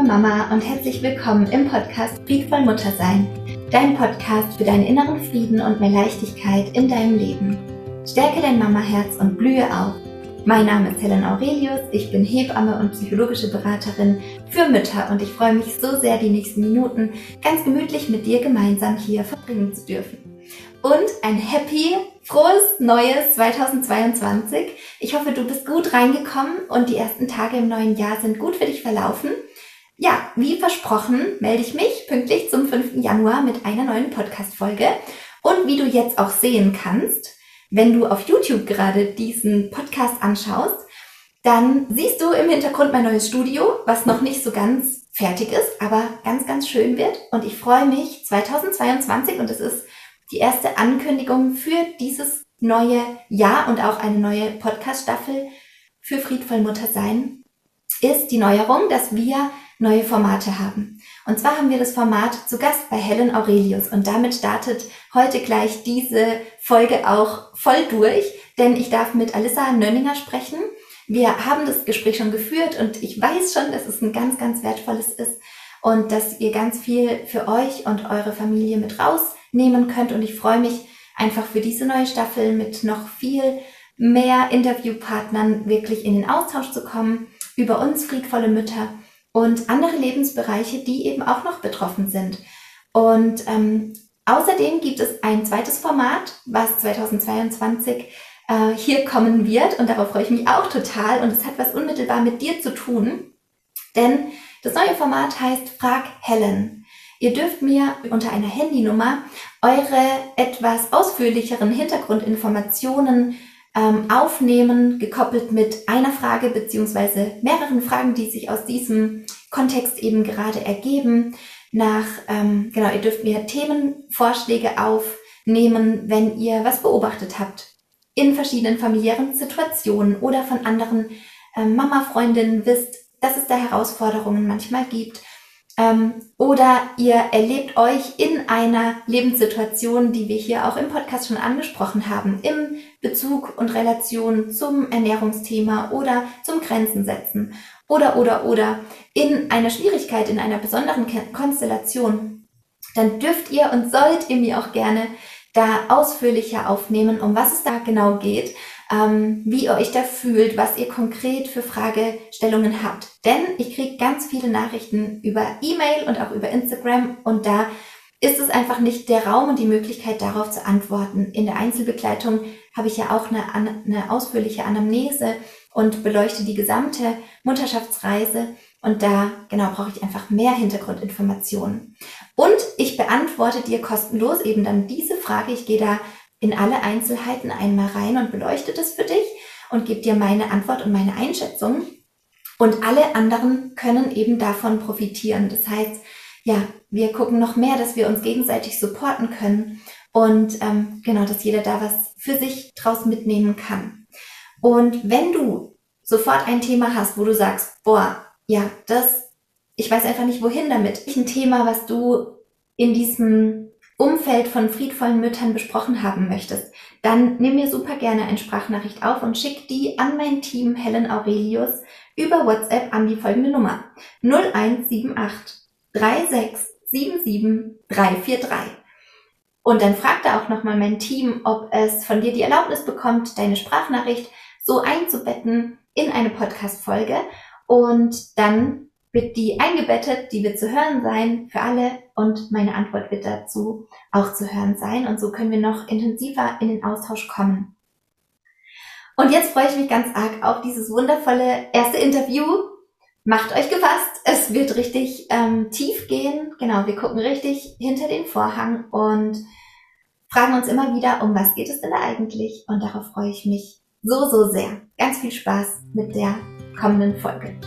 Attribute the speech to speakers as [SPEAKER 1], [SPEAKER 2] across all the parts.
[SPEAKER 1] liebe Mama und herzlich willkommen im Podcast Friedvoll Muttersein, dein Podcast für deinen inneren Frieden und mehr Leichtigkeit in deinem Leben. Stärke dein Mamaherz und blühe auf. Mein Name ist Helen Aurelius, ich bin Hebamme und psychologische Beraterin für Mütter und ich freue mich so sehr, die nächsten Minuten ganz gemütlich mit dir gemeinsam hier verbringen zu dürfen. Und ein happy, frohes neues 2022. Ich hoffe, du bist gut reingekommen und die ersten Tage im neuen Jahr sind gut für dich verlaufen. Ja, wie versprochen, melde ich mich pünktlich zum 5. Januar mit einer neuen Podcast-Folge. Und wie du jetzt auch sehen kannst, wenn du auf YouTube gerade diesen Podcast anschaust, dann siehst du im Hintergrund mein neues Studio, was noch nicht so ganz fertig ist, aber ganz, ganz schön wird. Und ich freue mich 2022 und es ist die erste Ankündigung für dieses neue Jahr und auch eine neue Podcast-Staffel für Friedvoll Muttersein ist die Neuerung, dass wir neue Formate haben. Und zwar haben wir das Format zu Gast bei Helen Aurelius und damit startet heute gleich diese Folge auch voll durch, denn ich darf mit Alissa Nönninger sprechen. Wir haben das Gespräch schon geführt und ich weiß schon, dass es ein ganz, ganz wertvolles ist und dass ihr ganz viel für euch und eure Familie mit rausnehmen könnt und ich freue mich einfach für diese neue Staffel mit noch viel mehr Interviewpartnern wirklich in den Austausch zu kommen über uns friedvolle Mütter und andere Lebensbereiche, die eben auch noch betroffen sind. Und ähm, außerdem gibt es ein zweites Format, was 2022 äh, hier kommen wird und darauf freue ich mich auch total und es hat was unmittelbar mit dir zu tun, denn das neue Format heißt Frag Helen. Ihr dürft mir unter einer Handynummer eure etwas ausführlicheren Hintergrundinformationen ähm, aufnehmen, gekoppelt mit einer Frage beziehungsweise mehreren Fragen, die sich aus diesem Kontext eben gerade ergeben. Nach, ähm, genau, ihr dürft mir Themenvorschläge aufnehmen, wenn ihr was beobachtet habt in verschiedenen familiären Situationen oder von anderen ähm, Mama-Freundinnen wisst, dass es da Herausforderungen manchmal gibt ähm, oder ihr erlebt euch in einer Lebenssituation, die wir hier auch im Podcast schon angesprochen haben, im Bezug und Relation zum Ernährungsthema oder zum Grenzen setzen oder oder oder in einer Schwierigkeit, in einer besonderen Konstellation, dann dürft ihr und sollt ihr mir auch gerne da ausführlicher aufnehmen, um was es da genau geht ähm, wie ihr euch da fühlt, was ihr konkret für Fragestellungen habt. Denn ich kriege ganz viele Nachrichten über E-Mail und auch über Instagram und da ist es einfach nicht der Raum und die Möglichkeit, darauf zu antworten. In der Einzelbegleitung habe ich ja auch eine, eine ausführliche Anamnese und beleuchte die gesamte Mutterschaftsreise. Und da, genau, brauche ich einfach mehr Hintergrundinformationen. Und ich beantworte dir kostenlos eben dann diese Frage. Ich gehe da in alle Einzelheiten einmal rein und beleuchte das für dich und gebe dir meine Antwort und meine Einschätzung. Und alle anderen können eben davon profitieren. Das heißt, ja, wir gucken noch mehr, dass wir uns gegenseitig supporten können und ähm, genau, dass jeder da was für sich draus mitnehmen kann. Und wenn du sofort ein Thema hast, wo du sagst, boah, ja, das, ich weiß einfach nicht wohin damit. Ein Thema, was du in diesem Umfeld von friedvollen Müttern besprochen haben möchtest, dann nimm mir super gerne eine Sprachnachricht auf und schick die an mein Team Helen Aurelius über WhatsApp an die folgende Nummer 0178 3677 343. Und dann fragt da auch nochmal mein Team, ob es von dir die Erlaubnis bekommt, deine Sprachnachricht so einzubetten in eine Podcast-Folge. Und dann wird die eingebettet, die wird zu hören sein für alle und meine Antwort wird dazu auch zu hören sein und so können wir noch intensiver in den Austausch kommen. Und jetzt freue ich mich ganz arg auf dieses wundervolle erste Interview. Macht euch gefasst, es wird richtig ähm, tief gehen. Genau, wir gucken richtig hinter den Vorhang und fragen uns immer wieder, um was geht es denn eigentlich? Und darauf freue ich mich so, so sehr. Ganz viel Spaß mit der kommenden Folge.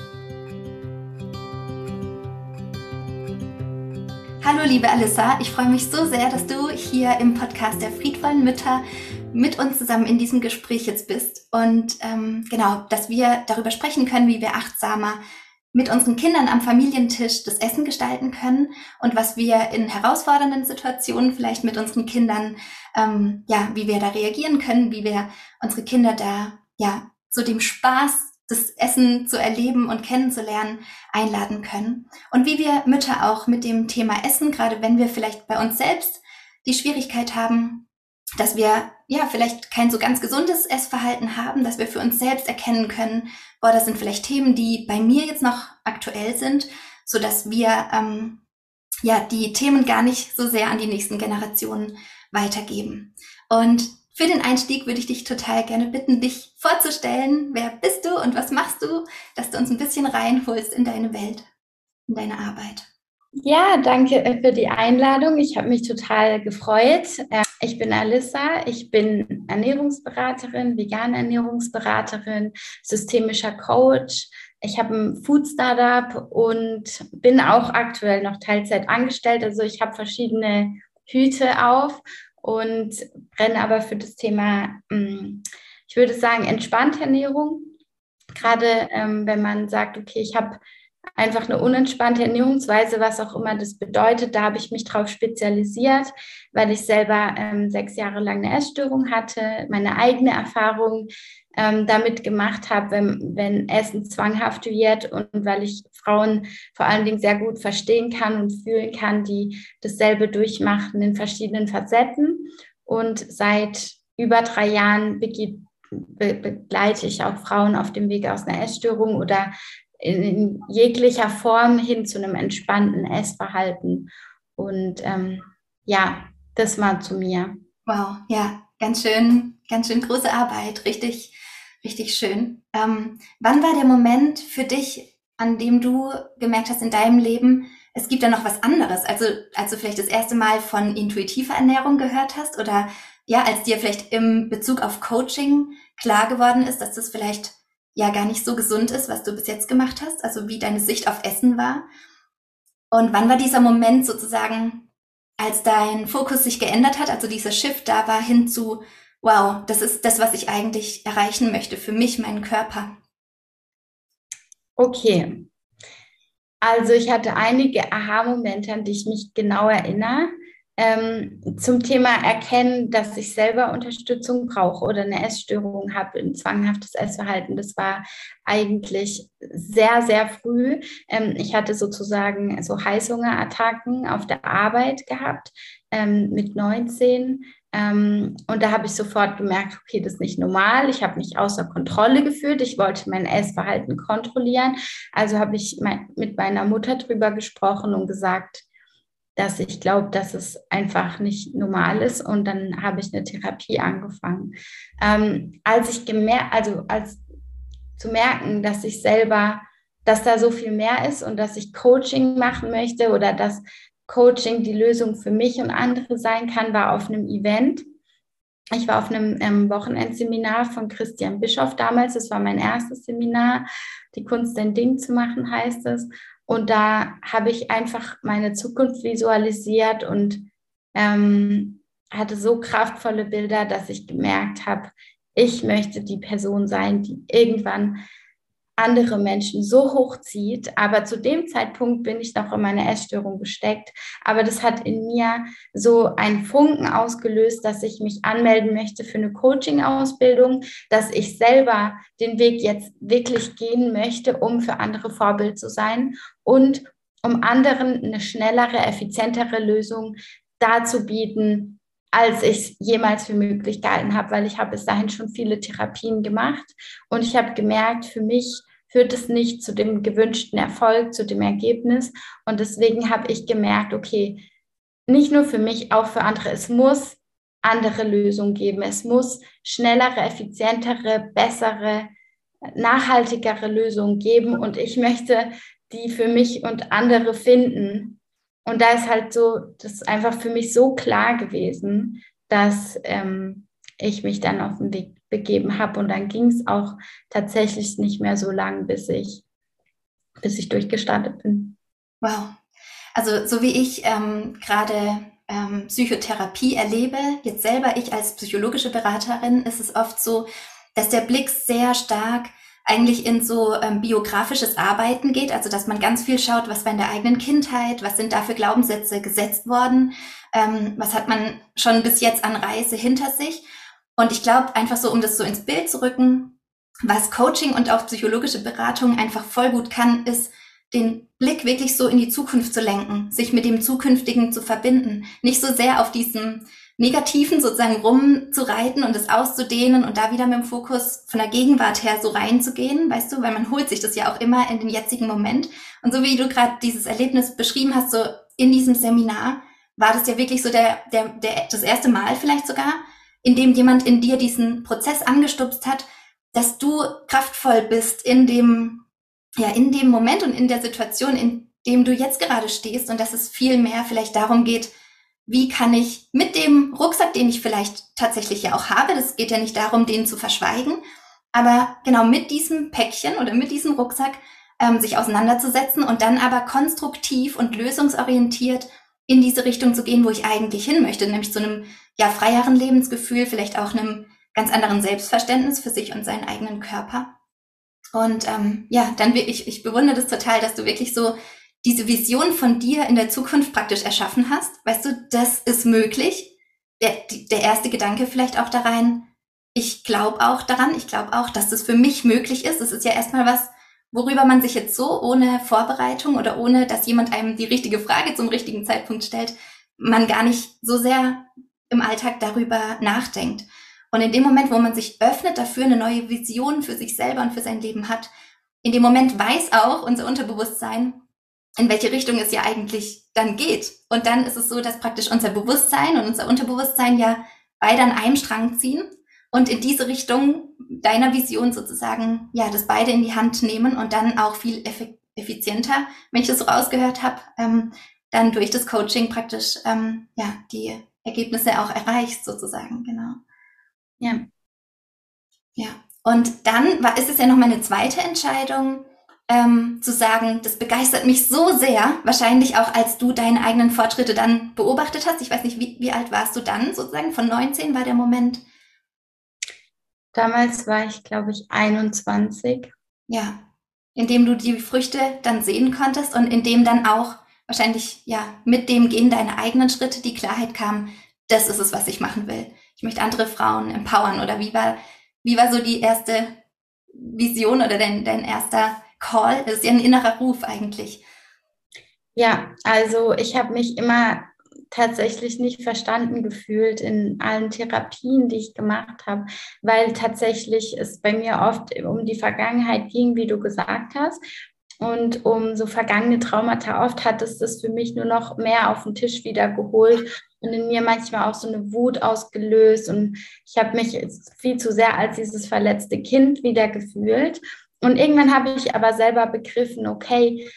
[SPEAKER 1] Hallo liebe Alissa, ich freue mich so sehr, dass du hier im Podcast der friedvollen Mütter mit uns zusammen in diesem Gespräch jetzt bist und ähm, genau, dass wir darüber sprechen können, wie wir achtsamer mit unseren Kindern am Familientisch das Essen gestalten können und was wir in herausfordernden Situationen vielleicht mit unseren Kindern, ähm, ja, wie wir da reagieren können, wie wir unsere Kinder da, ja, zu dem Spaß das Essen zu erleben und kennenzulernen, einladen können. Und wie wir Mütter auch mit dem Thema Essen, gerade wenn wir vielleicht bei uns selbst die Schwierigkeit haben, dass wir ja vielleicht kein so ganz gesundes Essverhalten haben, dass wir für uns selbst erkennen können, boah, das sind vielleicht Themen, die bei mir jetzt noch aktuell sind, so dass wir ähm, ja die Themen gar nicht so sehr an die nächsten Generationen weitergeben. Und für den Einstieg würde ich dich total gerne bitten, dich vorzustellen. Wer bist du und was machst du, dass du uns ein bisschen reinholst in deine Welt, in deine Arbeit.
[SPEAKER 2] Ja, danke äh, für die Einladung. Ich habe mich total gefreut. Äh, ich bin Alissa, ich bin Ernährungsberaterin, vegane Ernährungsberaterin, systemischer Coach. Ich habe ein Food Startup und bin auch aktuell noch Teilzeit angestellt. Also ich habe verschiedene Hüte auf und brenne aber für das Thema, mm, ich würde sagen, entspannte Ernährung. Gerade ähm, wenn man sagt, okay, ich habe einfach eine unentspannte Ernährungsweise, was auch immer das bedeutet. Da habe ich mich drauf spezialisiert, weil ich selber ähm, sechs Jahre lang eine Essstörung hatte, meine eigene Erfahrung ähm, damit gemacht habe, wenn, wenn Essen zwanghaft wird und weil ich Frauen vor allen Dingen sehr gut verstehen kann und fühlen kann, die dasselbe durchmachen in verschiedenen Facetten. Und seit über drei Jahren begleite ich auch Frauen auf dem Weg aus einer Essstörung oder in, jeglicher Form hin zu einem entspannten Essverhalten. Und ähm, ja, das war zu mir.
[SPEAKER 1] Wow, ja, ganz schön, ganz schön große Arbeit, richtig, richtig schön. Ähm, wann war der Moment für dich, an dem du gemerkt hast in deinem Leben, es gibt da noch was anderes? Also, als du vielleicht das erste Mal von intuitiver Ernährung gehört hast oder ja, als dir vielleicht im Bezug auf Coaching klar geworden ist, dass das vielleicht ja gar nicht so gesund ist, was du bis jetzt gemacht hast, also wie deine Sicht auf Essen war. Und wann war dieser Moment sozusagen, als dein Fokus sich geändert hat, also dieser Shift da war hin zu, wow, das ist das, was ich eigentlich erreichen möchte für mich, meinen Körper?
[SPEAKER 2] Okay. Also ich hatte einige Aha-Momente, an die ich mich genau erinnere ähm, zum Thema erkennen, dass ich selber Unterstützung brauche oder eine Essstörung habe, ein zwanghaftes Essverhalten. Das war eigentlich sehr, sehr früh. Ähm, ich hatte sozusagen so Heißhungerattacken auf der Arbeit gehabt ähm, mit 19. Ähm, und da habe ich sofort gemerkt, okay, das ist nicht normal. Ich habe mich außer Kontrolle gefühlt. Ich wollte mein Essverhalten kontrollieren. Also habe ich mein, mit meiner Mutter drüber gesprochen und gesagt, dass ich glaube, dass es einfach nicht normal ist. Und dann habe ich eine Therapie angefangen. Ähm, als ich gemerkt, also als zu merken, dass ich selber, dass da so viel mehr ist und dass ich Coaching machen möchte oder dass Coaching die Lösung für mich und andere sein kann, war auf einem Event. Ich war auf einem ähm, Wochenendseminar von Christian Bischoff damals. Das war mein erstes Seminar. Die Kunst, ein Ding zu machen, heißt es. Und da habe ich einfach meine Zukunft visualisiert und ähm, hatte so kraftvolle Bilder, dass ich gemerkt habe, ich möchte die Person sein, die irgendwann andere Menschen so hochzieht. Aber zu dem Zeitpunkt bin ich noch in meiner Essstörung gesteckt. Aber das hat in mir so einen Funken ausgelöst, dass ich mich anmelden möchte für eine Coaching-Ausbildung, dass ich selber den Weg jetzt wirklich gehen möchte, um für andere Vorbild zu sein und um anderen eine schnellere, effizientere Lösung darzubieten, als ich es jemals für möglich gehalten habe, weil ich habe bis dahin schon viele Therapien gemacht und ich habe gemerkt, für mich führt es nicht zu dem gewünschten Erfolg, zu dem Ergebnis. Und deswegen habe ich gemerkt, okay, nicht nur für mich, auch für andere, es muss andere Lösungen geben, es muss schnellere, effizientere, bessere, nachhaltigere Lösungen geben. Und ich möchte die für mich und andere finden und da ist halt so, das ist einfach für mich so klar gewesen, dass ähm, ich mich dann auf den Weg begeben habe. Und dann ging es auch tatsächlich nicht mehr so lang, bis ich, bis ich durchgestartet bin.
[SPEAKER 1] Wow. Also so wie ich ähm, gerade ähm, Psychotherapie erlebe, jetzt selber ich als psychologische Beraterin, ist es oft so, dass der Blick sehr stark eigentlich in so ähm, biografisches Arbeiten geht, also dass man ganz viel schaut, was war in der eigenen Kindheit, was sind da für Glaubenssätze gesetzt worden, ähm, was hat man schon bis jetzt an Reise hinter sich. Und ich glaube, einfach so, um das so ins Bild zu rücken, was Coaching und auch psychologische Beratung einfach voll gut kann, ist, den Blick wirklich so in die Zukunft zu lenken, sich mit dem Zukünftigen zu verbinden, nicht so sehr auf diesem Negativen sozusagen rumzureiten und es auszudehnen und da wieder mit dem Fokus von der Gegenwart her so reinzugehen, weißt du, weil man holt sich das ja auch immer in den jetzigen Moment. Und so wie du gerade dieses Erlebnis beschrieben hast, so in diesem Seminar, war das ja wirklich so der, der, der, das erste Mal vielleicht sogar, in dem jemand in dir diesen Prozess angestupst hat, dass du kraftvoll bist in dem, ja, in dem Moment und in der Situation, in dem du jetzt gerade stehst und dass es viel mehr vielleicht darum geht, wie kann ich mit dem Rucksack, den ich vielleicht tatsächlich ja auch habe, das geht ja nicht darum, den zu verschweigen, aber genau mit diesem Päckchen oder mit diesem Rucksack ähm, sich auseinanderzusetzen und dann aber konstruktiv und lösungsorientiert in diese Richtung zu gehen, wo ich eigentlich hin möchte, nämlich zu einem ja freieren Lebensgefühl, vielleicht auch einem ganz anderen Selbstverständnis für sich und seinen eigenen Körper. Und ähm, ja, dann wirklich, ich bewundere das total, dass du wirklich so diese Vision von dir in der Zukunft praktisch erschaffen hast. Weißt du, das ist möglich. Der, der erste Gedanke vielleicht auch da rein, ich glaube auch daran, ich glaube auch, dass das für mich möglich ist. Es ist ja erstmal was, worüber man sich jetzt so ohne Vorbereitung oder ohne, dass jemand einem die richtige Frage zum richtigen Zeitpunkt stellt, man gar nicht so sehr im Alltag darüber nachdenkt. Und in dem Moment, wo man sich öffnet dafür, eine neue Vision für sich selber und für sein Leben hat, in dem Moment weiß auch unser Unterbewusstsein, in welche Richtung es ja eigentlich dann geht. Und dann ist es so, dass praktisch unser Bewusstsein und unser Unterbewusstsein ja beide an einem Strang ziehen und in diese Richtung deiner Vision sozusagen, ja, das beide in die Hand nehmen und dann auch viel effizienter, wenn ich das so rausgehört habe, ähm, dann durch das Coaching praktisch, ähm, ja, die Ergebnisse auch erreichst sozusagen, genau. Ja. Ja. Und dann war, ist es ja noch mal eine zweite Entscheidung, ähm, zu sagen, das begeistert mich so sehr, wahrscheinlich auch als du deine eigenen Fortschritte dann beobachtet hast. Ich weiß nicht, wie, wie alt warst du dann sozusagen? Von 19 war der Moment?
[SPEAKER 2] Damals war ich, glaube ich, 21.
[SPEAKER 1] Ja, indem du die Früchte dann sehen konntest und indem dann auch wahrscheinlich ja mit dem Gehen deiner eigenen Schritte die Klarheit kam, das ist es, was ich machen will ich möchte andere Frauen empowern oder wie war, wie war so die erste Vision oder dein, dein erster Call? Das ist ja ein innerer Ruf eigentlich.
[SPEAKER 2] Ja, also ich habe mich immer tatsächlich nicht verstanden gefühlt in allen Therapien, die ich gemacht habe, weil tatsächlich es bei mir oft um die Vergangenheit ging, wie du gesagt hast und um so vergangene Traumata. Oft hat es das für mich nur noch mehr auf den Tisch wieder geholt und in mir manchmal auch so eine Wut ausgelöst. Und ich habe mich viel zu sehr als dieses verletzte Kind wieder gefühlt. Und irgendwann habe ich aber selber begriffen, okay,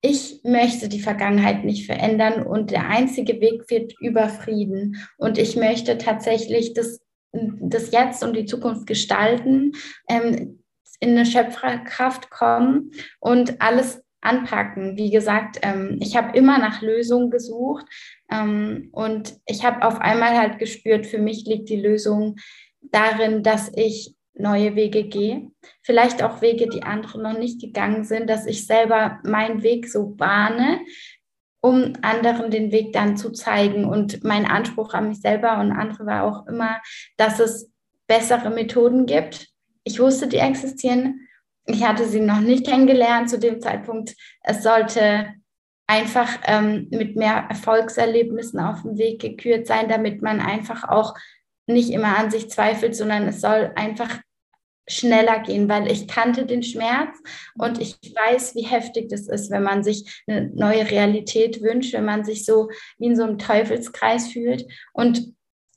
[SPEAKER 2] ich möchte die Vergangenheit nicht verändern und der einzige Weg wird über Frieden. Und ich möchte tatsächlich das, das Jetzt und die Zukunft gestalten. Ähm, in eine Schöpferkraft kommen und alles anpacken. Wie gesagt, ähm, ich habe immer nach Lösungen gesucht ähm, und ich habe auf einmal halt gespürt, für mich liegt die Lösung darin, dass ich neue Wege gehe. Vielleicht auch Wege, die andere noch nicht gegangen sind, dass ich selber meinen Weg so bahne, um anderen den Weg dann zu zeigen. Und mein Anspruch an mich selber und andere war auch immer, dass es bessere Methoden gibt, ich wusste, die existieren. Ich hatte sie noch nicht kennengelernt zu dem Zeitpunkt. Es sollte einfach ähm, mit mehr Erfolgserlebnissen auf dem Weg gekürt sein, damit man einfach auch nicht immer an sich zweifelt, sondern es soll einfach schneller gehen, weil ich kannte den Schmerz und ich weiß, wie heftig das ist, wenn man sich eine neue Realität wünscht, wenn man sich so wie in so einem Teufelskreis fühlt. Und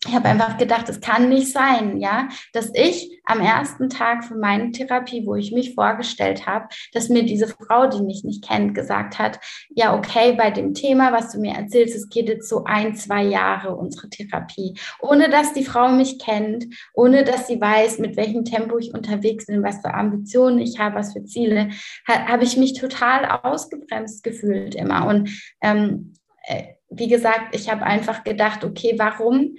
[SPEAKER 2] ich habe einfach gedacht, es kann nicht sein, ja, dass ich am ersten Tag von meiner Therapie, wo ich mich vorgestellt habe, dass mir diese Frau, die mich nicht kennt, gesagt hat, ja, okay, bei dem Thema, was du mir erzählst, es geht jetzt so ein, zwei Jahre unsere Therapie, ohne dass die Frau mich kennt, ohne dass sie weiß, mit welchem Tempo ich unterwegs bin, was für Ambitionen ich habe, was für Ziele, habe ich mich total ausgebremst gefühlt immer. Und ähm, äh, wie gesagt, ich habe einfach gedacht, okay, warum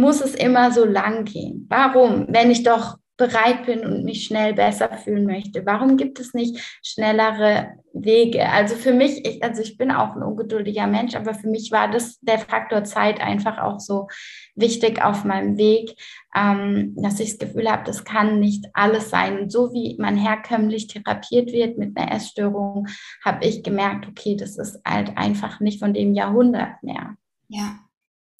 [SPEAKER 2] muss es immer so lang gehen? Warum? Wenn ich doch bereit bin und mich schnell besser fühlen möchte? Warum gibt es nicht schnellere Wege? Also für mich, ich, also ich bin auch ein ungeduldiger Mensch, aber für mich war das der Faktor Zeit einfach auch so wichtig auf meinem Weg, ähm, dass ich das Gefühl habe, das kann nicht alles sein. Und so wie man herkömmlich therapiert wird mit einer Essstörung, habe ich gemerkt, okay, das ist halt einfach nicht von dem Jahrhundert mehr.
[SPEAKER 1] Ja,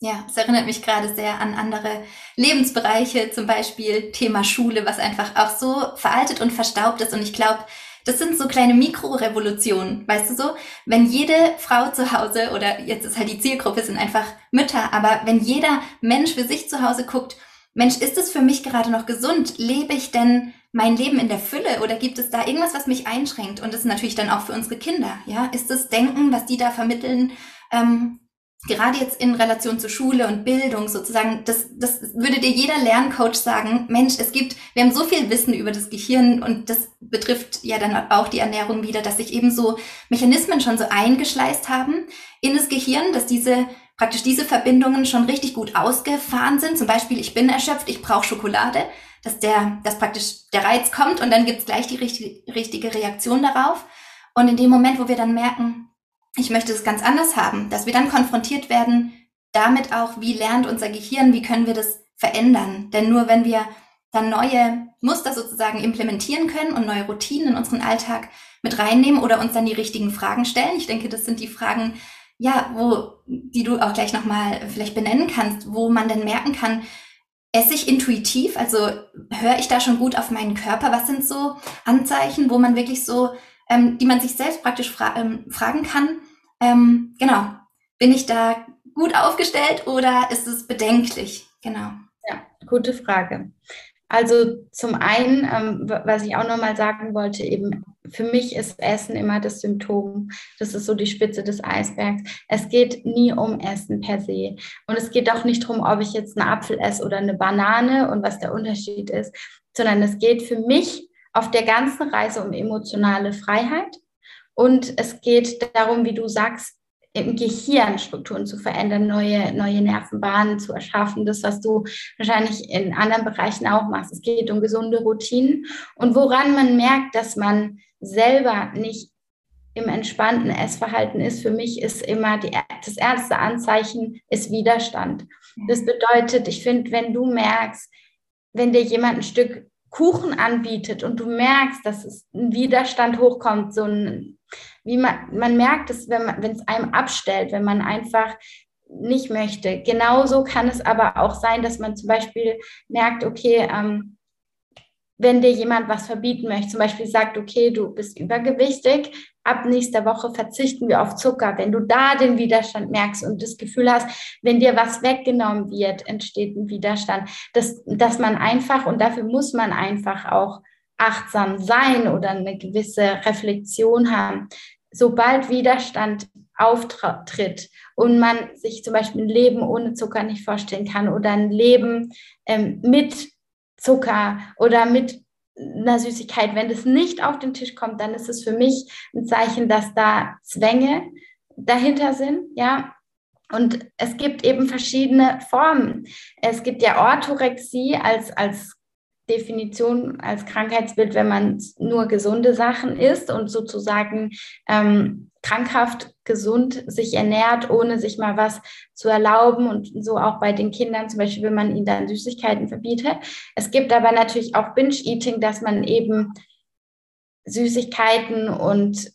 [SPEAKER 1] ja, es erinnert mich gerade sehr an andere Lebensbereiche, zum Beispiel Thema Schule, was einfach auch so veraltet und verstaubt ist. Und ich glaube, das sind so kleine Mikrorevolutionen, weißt du so? Wenn jede Frau zu Hause, oder jetzt ist halt die Zielgruppe, sind einfach Mütter, aber wenn jeder Mensch für sich zu Hause guckt, Mensch, ist es für mich gerade noch gesund? Lebe ich denn mein Leben in der Fülle oder gibt es da irgendwas, was mich einschränkt? Und das ist natürlich dann auch für unsere Kinder, ja? Ist das Denken, was die da vermitteln, ähm, gerade jetzt in Relation zu Schule und Bildung sozusagen, das, das würde dir jeder Lerncoach sagen, Mensch, es gibt, wir haben so viel Wissen über das Gehirn und das betrifft ja dann auch die Ernährung wieder, dass sich eben so Mechanismen schon so eingeschleißt haben in das Gehirn, dass diese praktisch diese Verbindungen schon richtig gut ausgefahren sind. Zum Beispiel, ich bin erschöpft, ich brauche Schokolade, dass der, dass praktisch der Reiz kommt und dann gibt's gleich die richtige, richtige Reaktion darauf. Und in dem Moment, wo wir dann merken, ich möchte es ganz anders haben, dass wir dann konfrontiert werden, damit auch, wie lernt unser Gehirn, wie können wir das verändern. Denn nur wenn wir dann neue Muster sozusagen implementieren können und neue Routinen in unseren Alltag mit reinnehmen oder uns dann die richtigen Fragen stellen. Ich denke, das sind die Fragen, ja, wo, die du auch gleich nochmal vielleicht benennen kannst, wo man denn merken kann, esse ich intuitiv, also höre ich da schon gut auf meinen Körper? Was sind so Anzeichen, wo man wirklich so ähm, die man sich selbst praktisch fra ähm, fragen kann. Ähm, genau, bin ich da gut aufgestellt oder ist es bedenklich? Genau.
[SPEAKER 2] Ja, gute Frage. Also zum einen, ähm, was ich auch nochmal sagen wollte, eben für mich ist Essen immer das Symptom. Das ist so die Spitze des Eisbergs. Es geht nie um Essen per se. Und es geht auch nicht darum, ob ich jetzt einen Apfel esse oder eine Banane und was der Unterschied ist, sondern es geht für mich auf der ganzen Reise um emotionale Freiheit. Und es geht darum, wie du sagst, im Gehirn Strukturen zu verändern, neue, neue Nervenbahnen zu erschaffen. Das, was du wahrscheinlich in anderen Bereichen auch machst. Es geht um gesunde Routinen und woran man merkt, dass man selber nicht im entspannten Essverhalten ist, für mich ist immer die, das erste Anzeichen ist Widerstand. Das bedeutet, ich finde, wenn du merkst, wenn dir jemand ein Stück Kuchen anbietet und du merkst, dass es ein Widerstand hochkommt, so ein, wie man, man merkt es, wenn es einem abstellt, wenn man einfach nicht möchte. Genauso kann es aber auch sein, dass man zum Beispiel merkt, okay, ähm, wenn dir jemand was verbieten möchte, zum Beispiel sagt, okay, du bist übergewichtig, ab nächster Woche verzichten wir auf Zucker. Wenn du da den Widerstand merkst und das Gefühl hast, wenn dir was weggenommen wird, entsteht ein Widerstand, dass, dass man einfach, und dafür muss man einfach auch achtsam sein oder eine gewisse Reflexion haben. Sobald Widerstand auftritt und man sich zum Beispiel ein Leben ohne Zucker nicht vorstellen kann oder ein Leben ähm, mit Zucker oder mit einer Süßigkeit, wenn das nicht auf den Tisch kommt, dann ist es für mich ein Zeichen, dass da Zwänge dahinter sind, ja. Und es gibt eben verschiedene Formen. Es gibt ja Orthorexie als, als Definition, als Krankheitsbild, wenn man nur gesunde Sachen isst und sozusagen ähm, krankhaft gesund sich ernährt, ohne sich mal was zu erlauben und so auch bei den Kindern, zum Beispiel, wenn man ihnen dann Süßigkeiten verbietet. Es gibt aber natürlich auch Binge-Eating, dass man eben Süßigkeiten und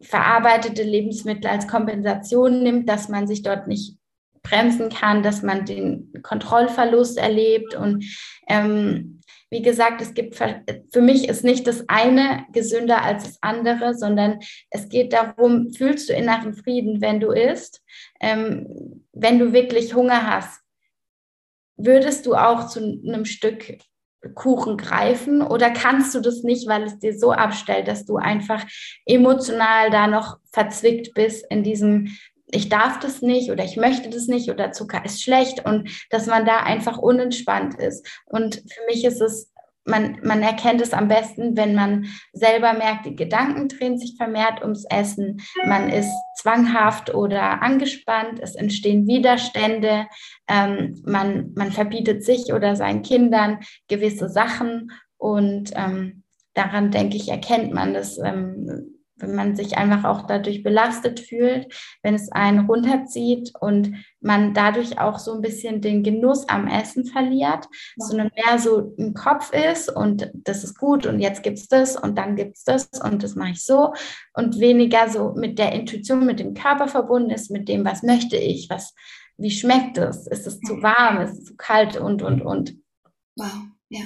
[SPEAKER 2] verarbeitete Lebensmittel als Kompensation nimmt, dass man sich dort nicht bremsen kann, dass man den Kontrollverlust erlebt und ähm, wie gesagt, es gibt für mich ist nicht das eine gesünder als das andere, sondern es geht darum, fühlst du inneren Frieden, wenn du isst, ähm, wenn du wirklich Hunger hast, würdest du auch zu einem Stück Kuchen greifen? Oder kannst du das nicht, weil es dir so abstellt, dass du einfach emotional da noch verzwickt bist in diesem ich darf das nicht oder ich möchte das nicht oder Zucker ist schlecht und dass man da einfach unentspannt ist. Und für mich ist es, man, man erkennt es am besten, wenn man selber merkt, die Gedanken drehen sich vermehrt ums Essen, man ist zwanghaft oder angespannt, es entstehen Widerstände, ähm, man, man verbietet sich oder seinen Kindern gewisse Sachen Und ähm, daran, denke ich, erkennt man das. Ähm, wenn man sich einfach auch dadurch belastet fühlt, wenn es einen runterzieht und man dadurch auch so ein bisschen den Genuss am Essen verliert, ja. sondern mehr so im Kopf ist und das ist gut und jetzt gibt es das und dann gibt es das und das mache ich so und weniger so mit der Intuition, mit dem Körper verbunden ist, mit dem, was möchte ich, was, wie schmeckt es, ist es zu warm, ist es zu kalt und, und, und.
[SPEAKER 1] Wow, ja.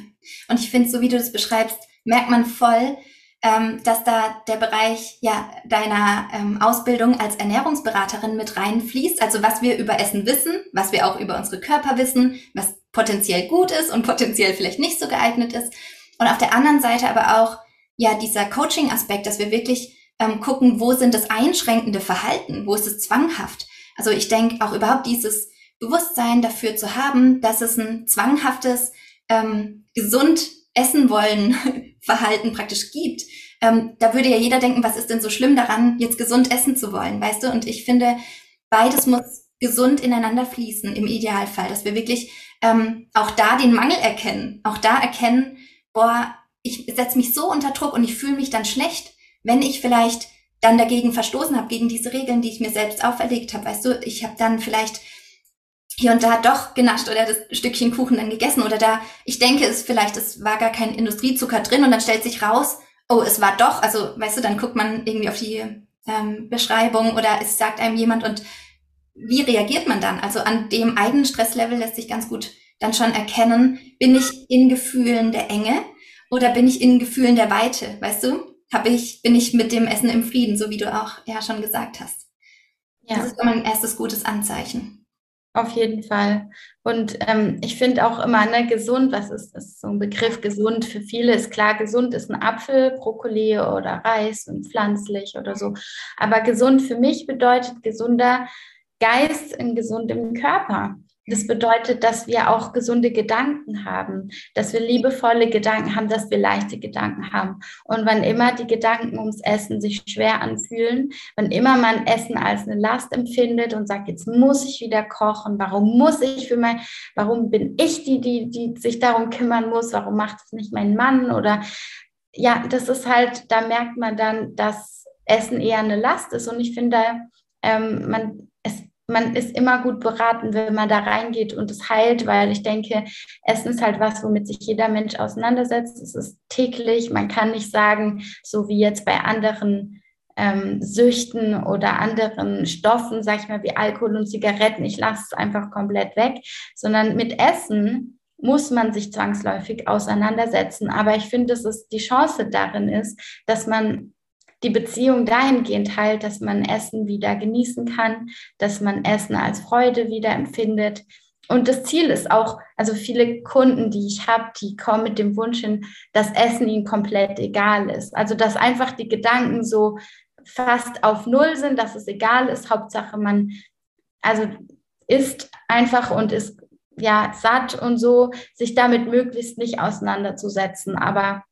[SPEAKER 1] Und ich finde, so wie du das beschreibst, merkt man voll, ähm, dass da der Bereich ja deiner ähm, Ausbildung als Ernährungsberaterin mit reinfließt. Also was wir über Essen wissen, was wir auch über unsere Körper wissen, was potenziell gut ist und potenziell vielleicht nicht so geeignet ist. Und auf der anderen Seite aber auch ja dieser Coaching-Aspekt, dass wir wirklich ähm, gucken, wo sind das einschränkende Verhalten, wo ist es zwanghaft. Also ich denke auch überhaupt dieses Bewusstsein dafür zu haben, dass es ein zwanghaftes, ähm, gesund essen wollen Verhalten praktisch gibt, ähm, da würde ja jeder denken, was ist denn so schlimm daran, jetzt gesund essen zu wollen, weißt du? Und ich finde, beides muss gesund ineinander fließen im Idealfall, dass wir wirklich ähm, auch da den Mangel erkennen, auch da erkennen, boah, ich setze mich so unter Druck und ich fühle mich dann schlecht, wenn ich vielleicht dann dagegen verstoßen habe, gegen diese Regeln, die ich mir selbst auferlegt habe. Weißt du, ich habe dann vielleicht hier und da doch genascht oder das Stückchen Kuchen dann gegessen oder da, ich denke es vielleicht, es war gar kein Industriezucker drin und dann stellt sich raus, oh, es war doch, also weißt du, dann guckt man irgendwie auf die ähm, Beschreibung oder es sagt einem jemand und wie reagiert man dann? Also an dem eigenen Stresslevel lässt sich ganz gut dann schon erkennen, bin ich in Gefühlen der Enge oder bin ich in Gefühlen der Weite, weißt du? Hab ich, bin ich mit dem Essen im Frieden, so wie du auch ja schon gesagt hast. Ja. Das ist immer ein erstes gutes Anzeichen.
[SPEAKER 2] Auf jeden Fall. Und ähm, ich finde auch immer, ne, gesund, was ist, ist so ein Begriff gesund? Für viele ist klar, gesund ist ein Apfel, Brokkoli oder Reis und pflanzlich oder so. Aber gesund für mich bedeutet gesunder Geist in gesundem Körper. Das bedeutet, dass wir auch gesunde Gedanken haben, dass wir liebevolle Gedanken haben, dass wir leichte Gedanken haben. Und wann immer die Gedanken ums Essen sich schwer anfühlen, wann immer man Essen als eine Last empfindet und sagt, jetzt muss ich wieder kochen, warum muss ich für mein, warum bin ich die, die, die sich darum kümmern muss, warum macht es nicht mein Mann oder ja, das ist halt, da merkt man dann, dass Essen eher eine Last ist. Und ich finde, ähm, man, man ist immer gut beraten, wenn man da reingeht und es heilt, weil ich denke, Essen ist halt was, womit sich jeder Mensch auseinandersetzt. Es ist täglich. Man kann nicht sagen, so wie jetzt bei anderen ähm, Süchten oder anderen Stoffen, sag ich mal, wie Alkohol und Zigaretten, ich lasse es einfach komplett weg, sondern mit Essen muss man sich zwangsläufig auseinandersetzen. Aber ich finde, dass es die Chance darin ist, dass man die Beziehung dahingehend halt, dass man Essen wieder genießen kann, dass man Essen als Freude wieder empfindet. Und das Ziel ist auch, also viele Kunden, die ich habe, die kommen mit dem Wunsch hin, dass Essen ihnen komplett egal ist. Also dass einfach die Gedanken so fast auf Null sind, dass es egal ist. Hauptsache man, also isst einfach und ist ja satt und so, sich damit möglichst nicht auseinanderzusetzen. Aber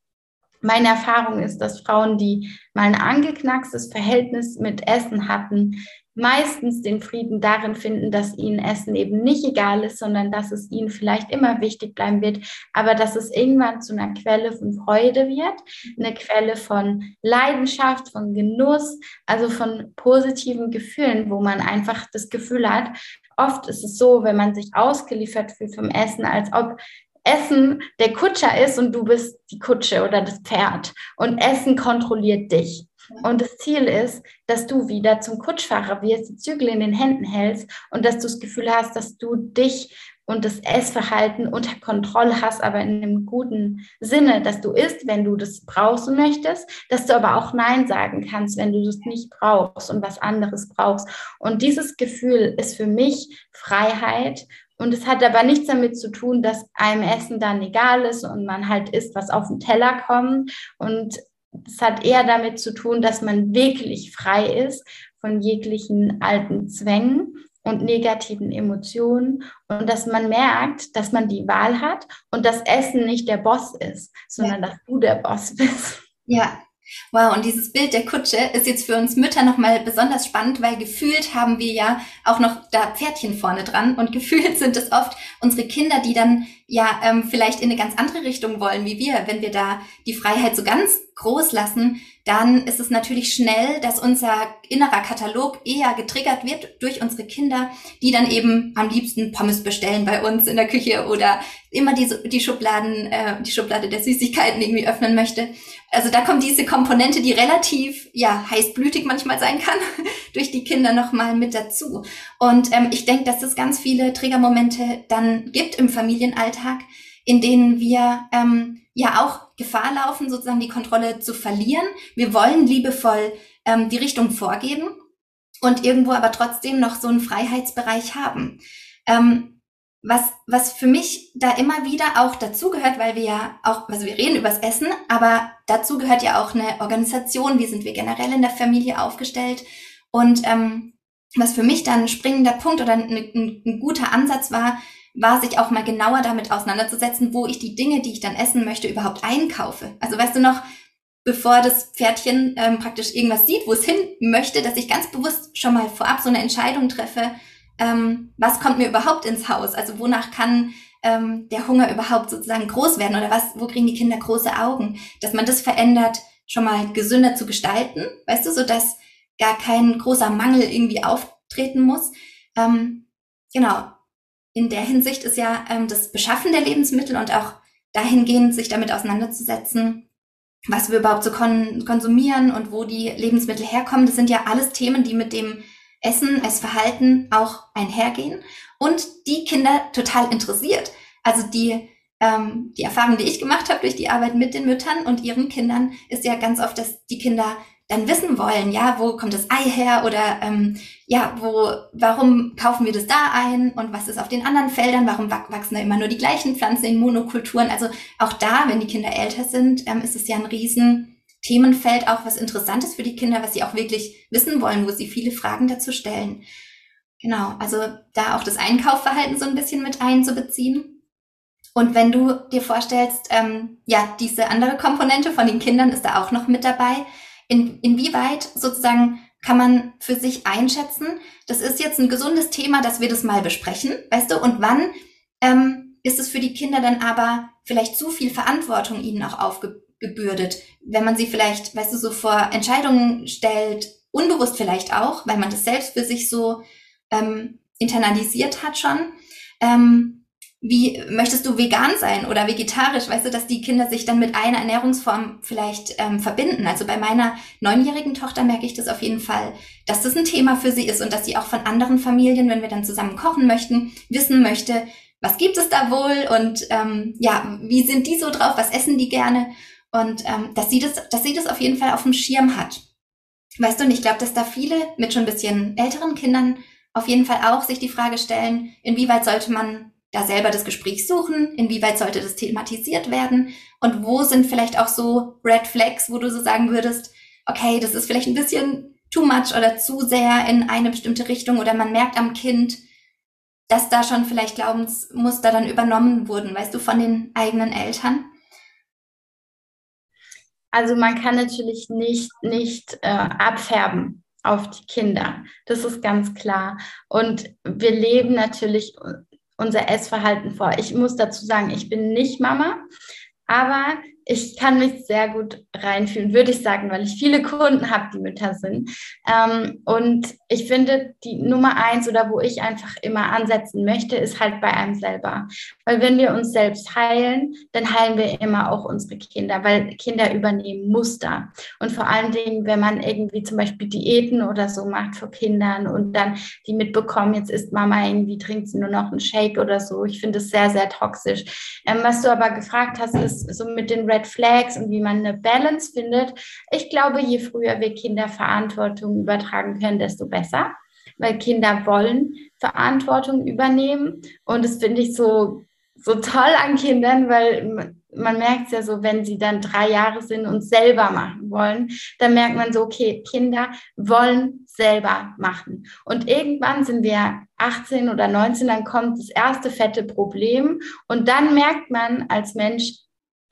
[SPEAKER 2] meine Erfahrung ist, dass Frauen, die mal ein angeknackstes Verhältnis mit Essen hatten, meistens den Frieden darin finden, dass ihnen Essen eben nicht egal ist, sondern dass es ihnen vielleicht immer wichtig bleiben wird, aber dass es irgendwann zu einer Quelle von Freude wird, eine Quelle von Leidenschaft, von Genuss, also von positiven Gefühlen, wo man einfach das Gefühl hat, oft ist es so, wenn man sich ausgeliefert fühlt vom Essen, als ob Essen der Kutscher ist und du bist die Kutsche oder das Pferd. Und Essen kontrolliert dich. Und das Ziel ist, dass du wieder zum Kutschfahrer wirst, die Zügel in den Händen hältst und dass du das Gefühl hast, dass du dich und das Essverhalten unter Kontrolle hast, aber in einem guten Sinne, dass du isst, wenn du das brauchst und möchtest, dass du aber auch Nein sagen kannst, wenn du das nicht brauchst und was anderes brauchst. Und dieses Gefühl ist für mich Freiheit und es hat aber nichts damit zu tun, dass einem Essen dann egal ist und man halt isst, was auf den Teller kommt. Und es hat eher damit zu tun, dass man wirklich frei ist von jeglichen alten Zwängen und negativen Emotionen und dass man merkt, dass man die Wahl hat und dass Essen nicht der Boss ist, sondern ja. dass du der Boss bist.
[SPEAKER 1] Ja, Wow, und dieses Bild der Kutsche ist jetzt für uns Mütter nochmal besonders spannend, weil gefühlt haben wir ja auch noch da Pferdchen vorne dran und gefühlt sind es oft unsere Kinder, die dann ja ähm, vielleicht in eine ganz andere Richtung wollen wie wir. Wenn wir da die Freiheit so ganz groß lassen, dann ist es natürlich schnell, dass unser innerer Katalog eher getriggert wird durch unsere Kinder, die dann eben am liebsten Pommes bestellen bei uns in der Küche oder immer die, die Schubladen, äh, die Schublade der Süßigkeiten irgendwie öffnen möchte. Also da kommt diese Komponente, die relativ ja heißblütig manchmal sein kann, durch die Kinder nochmal mit dazu. Und ähm, ich denke, dass es ganz viele Triggermomente dann gibt im Familienalltag, in denen wir ähm, ja auch Gefahr laufen, sozusagen die Kontrolle zu verlieren. Wir wollen liebevoll ähm, die Richtung vorgeben und irgendwo aber trotzdem noch so einen Freiheitsbereich haben. Ähm, was, was für mich da immer wieder auch dazugehört, weil wir ja auch, also wir reden übers Essen, aber dazu gehört ja auch eine Organisation, wie sind wir generell in der Familie aufgestellt. Und ähm, was für mich dann ein springender Punkt oder ein, ein, ein guter Ansatz war, war, sich auch mal genauer damit auseinanderzusetzen, wo ich die Dinge, die ich dann essen möchte, überhaupt einkaufe. Also weißt du noch, bevor das Pferdchen ähm, praktisch irgendwas sieht, wo es hin möchte, dass ich ganz bewusst schon mal vorab so eine Entscheidung treffe, ähm, was kommt mir überhaupt ins Haus? Also wonach kann ähm, der Hunger überhaupt sozusagen groß werden oder was, wo kriegen die Kinder große Augen? Dass man das verändert, schon mal gesünder zu gestalten, weißt du, so dass gar kein großer Mangel irgendwie auftreten muss. Ähm, genau, in der Hinsicht ist ja ähm, das Beschaffen der Lebensmittel und auch dahingehend sich damit auseinanderzusetzen, was wir überhaupt so kon konsumieren und wo die Lebensmittel herkommen. Das sind ja alles Themen, die mit dem Essen, Essverhalten auch einhergehen und die Kinder total interessiert. Also die, ähm, die Erfahrung, die ich gemacht habe durch die Arbeit mit den Müttern und ihren Kindern, ist ja ganz oft, dass die Kinder dann wissen wollen, ja, wo kommt das Ei her oder ähm, ja, wo, warum kaufen wir das da ein und was ist auf den anderen Feldern, warum wachsen da immer nur die gleichen Pflanzen in Monokulturen? Also auch da, wenn die Kinder älter sind, ähm, ist es ja ein riesen Themenfeld, auch was Interessantes für die Kinder, was sie auch wirklich wissen wollen, wo sie viele Fragen dazu stellen. Genau, also da auch das Einkaufverhalten so ein bisschen mit einzubeziehen. Und wenn du dir vorstellst, ähm, ja, diese andere Komponente von den Kindern ist da auch noch mit dabei, in, inwieweit sozusagen kann man für sich einschätzen, das ist jetzt ein gesundes Thema, dass wir das mal besprechen, weißt du, und wann ähm, ist es für die Kinder dann aber vielleicht zu viel Verantwortung ihnen auch aufgebürdet, wenn man sie vielleicht, weißt du, so vor Entscheidungen stellt, unbewusst vielleicht auch, weil man das selbst für sich so ähm, internalisiert hat schon. Ähm, wie möchtest du vegan sein oder vegetarisch? Weißt du, dass die Kinder sich dann mit einer Ernährungsform vielleicht ähm, verbinden. Also bei meiner neunjährigen Tochter merke ich das auf jeden Fall, dass das ein Thema für sie ist und dass sie auch von anderen Familien, wenn wir dann zusammen kochen möchten, wissen möchte, was gibt es da wohl und ähm, ja, wie sind die so drauf, was essen die gerne und ähm, dass sie das, dass sie das auf jeden Fall auf dem Schirm hat. Weißt du, und ich glaube, dass da viele mit schon ein bisschen älteren Kindern auf jeden Fall auch sich die Frage stellen, inwieweit sollte man da selber das Gespräch suchen? Inwieweit sollte das thematisiert werden? Und wo sind vielleicht auch so Red Flags, wo du so sagen würdest, okay, das ist vielleicht ein bisschen too much oder zu sehr in eine bestimmte Richtung oder man merkt am Kind, dass da schon vielleicht Glaubensmuster dann übernommen wurden, weißt du, von den eigenen Eltern?
[SPEAKER 2] Also man kann natürlich nicht, nicht äh, abfärben auf die Kinder. Das ist ganz klar. Und wir leben natürlich unser Essverhalten vor. Ich muss dazu sagen, ich bin nicht Mama, aber ich kann mich sehr gut reinfühlen, würde ich sagen, weil ich viele Kunden habe, die Mütter sind. Ähm, und ich finde, die Nummer eins oder wo ich einfach immer ansetzen möchte, ist halt bei einem selber. Weil wenn wir uns selbst heilen, dann heilen wir immer auch unsere Kinder, weil Kinder übernehmen Muster. Und vor allen Dingen, wenn man irgendwie zum Beispiel Diäten oder so macht für Kindern und dann die mitbekommen, jetzt ist Mama irgendwie, trinkt sie nur noch einen Shake oder so. Ich finde es sehr, sehr toxisch. Ähm, was du aber gefragt hast, ist so mit den Red Flags und wie man eine Balance findet. Ich glaube, je früher wir Kinder Verantwortung übertragen können, desto besser, weil Kinder wollen Verantwortung übernehmen. Und das finde ich so, so toll an Kindern, weil man merkt es ja so, wenn sie dann drei Jahre sind und selber machen wollen, dann merkt man so, okay, Kinder wollen selber machen. Und irgendwann sind wir 18 oder 19, dann kommt das erste fette Problem und dann merkt man als Mensch,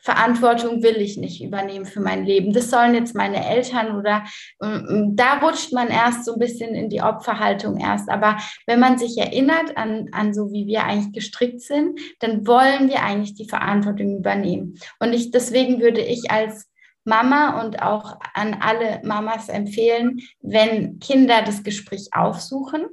[SPEAKER 2] Verantwortung will ich nicht übernehmen für mein Leben. Das sollen jetzt meine Eltern oder ähm, da rutscht man erst so ein bisschen in die Opferhaltung erst. Aber wenn man sich erinnert an, an so, wie wir eigentlich gestrickt sind, dann wollen wir eigentlich die Verantwortung übernehmen. Und ich, deswegen würde ich als Mama und auch an alle Mamas empfehlen, wenn Kinder das Gespräch aufsuchen,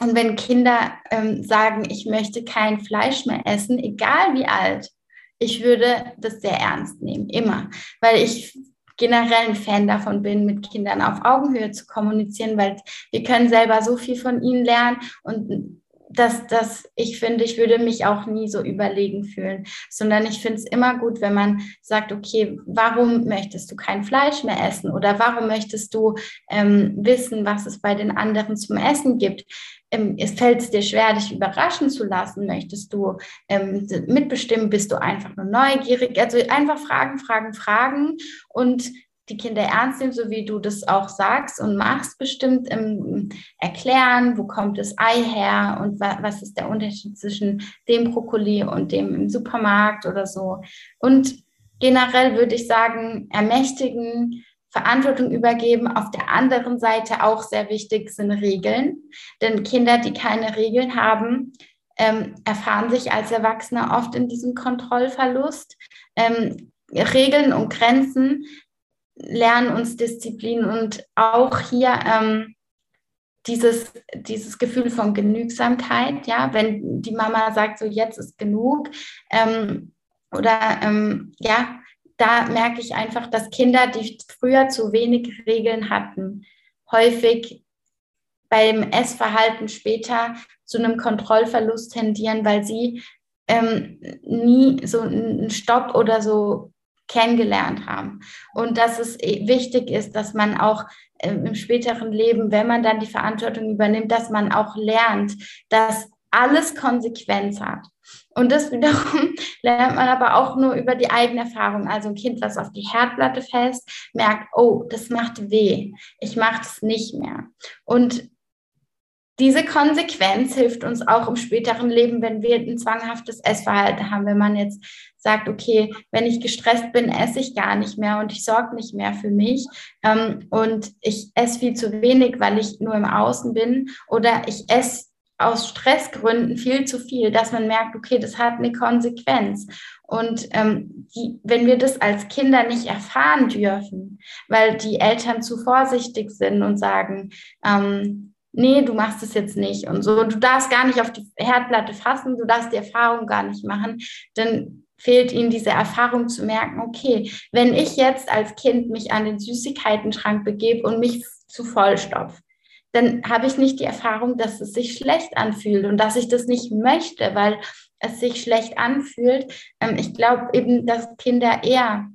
[SPEAKER 2] und wenn Kinder ähm, sagen, ich möchte kein Fleisch mehr essen, egal wie alt, ich würde das sehr ernst nehmen, immer, weil ich generell ein Fan davon bin, mit Kindern auf Augenhöhe zu kommunizieren, weil wir können selber so viel von ihnen lernen. Und dass, dass ich finde, ich würde mich auch nie so überlegen fühlen, sondern ich finde es immer gut, wenn man sagt, okay, warum möchtest du kein Fleisch mehr essen? Oder warum möchtest du ähm, wissen, was es bei den anderen zum Essen gibt? Ähm, es fällt dir schwer, dich überraschen zu lassen? Möchtest du ähm, mitbestimmen? Bist du einfach nur neugierig? Also einfach Fragen, Fragen, Fragen und die Kinder ernst nehmen, so wie du das auch sagst und machst, bestimmt ähm, erklären, wo kommt das Ei her und wa was ist der Unterschied zwischen dem Brokkoli und dem im Supermarkt oder so. Und generell würde ich sagen, ermächtigen, Verantwortung übergeben. Auf der anderen Seite auch sehr wichtig sind Regeln. Denn Kinder, die keine Regeln haben, ähm, erfahren sich als Erwachsene oft in diesem Kontrollverlust. Ähm, Regeln und Grenzen lernen uns Disziplin und auch hier ähm, dieses, dieses Gefühl von Genügsamkeit, ja, wenn die Mama sagt, so jetzt ist genug, ähm, oder ähm, ja, da merke ich einfach, dass Kinder, die früher zu wenig Regeln hatten, häufig beim Essverhalten später zu einem Kontrollverlust tendieren, weil sie ähm, nie so einen Stopp oder so kennengelernt haben. Und dass es eh wichtig ist, dass man auch ähm, im späteren Leben, wenn man dann die Verantwortung übernimmt, dass man auch lernt, dass alles Konsequenz hat. Und das wiederum lernt man aber auch nur über die eigene Erfahrung. Also ein Kind, was auf die Herdplatte fest, merkt, oh, das macht weh. Ich mache das nicht mehr. Und diese Konsequenz hilft uns auch im späteren Leben, wenn wir ein zwanghaftes Essverhalten haben. Wenn man jetzt sagt, okay, wenn ich gestresst bin, esse ich gar nicht mehr und ich sorge nicht mehr für mich ähm, und ich esse viel zu wenig, weil ich nur im Außen bin oder ich esse aus Stressgründen viel zu viel, dass man merkt, okay, das hat eine Konsequenz. Und ähm, die, wenn wir das als Kinder nicht erfahren dürfen, weil die Eltern zu vorsichtig sind und sagen, ähm, nee, du machst es jetzt nicht und so, du darfst gar nicht auf die Herdplatte fassen, du darfst die Erfahrung gar nicht machen, dann fehlt ihnen diese Erfahrung zu merken, okay, wenn ich jetzt als Kind mich an den Süßigkeitenschrank begebe und mich zu vollstopfe, dann habe ich nicht die Erfahrung, dass es sich schlecht anfühlt und dass ich das nicht möchte, weil es sich schlecht anfühlt. Ähm, ich glaube eben, dass Kinder eher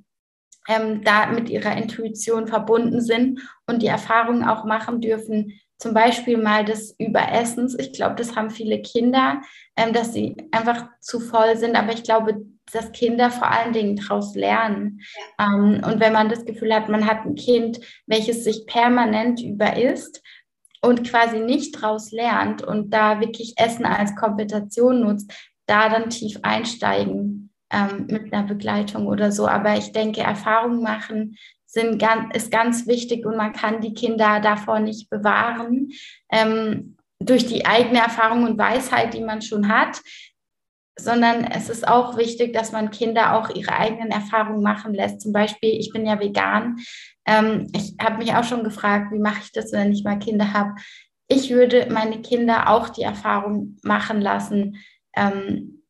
[SPEAKER 2] ähm, da mit ihrer Intuition verbunden sind und die Erfahrung auch machen dürfen, zum Beispiel mal des Überessens. Ich glaube, das haben viele Kinder, ähm, dass sie einfach zu voll sind. Aber ich glaube, dass Kinder vor allen Dingen daraus lernen. Ähm, und wenn man das Gefühl hat, man hat ein Kind, welches sich permanent überisst und quasi nicht draus lernt und da wirklich Essen als Kompensation nutzt, da dann tief einsteigen ähm, mit einer Begleitung oder so. Aber ich denke, Erfahrungen machen sind ganz, ist ganz wichtig und man kann die Kinder davor nicht bewahren. Ähm, durch die eigene Erfahrung und Weisheit, die man schon hat, sondern es ist auch wichtig, dass man Kinder auch ihre eigenen Erfahrungen machen lässt. Zum Beispiel, ich bin ja vegan. Ähm, ich habe mich auch schon gefragt, wie mache ich das, wenn ich mal Kinder habe. Ich würde meine Kinder auch die Erfahrung machen lassen, ähm,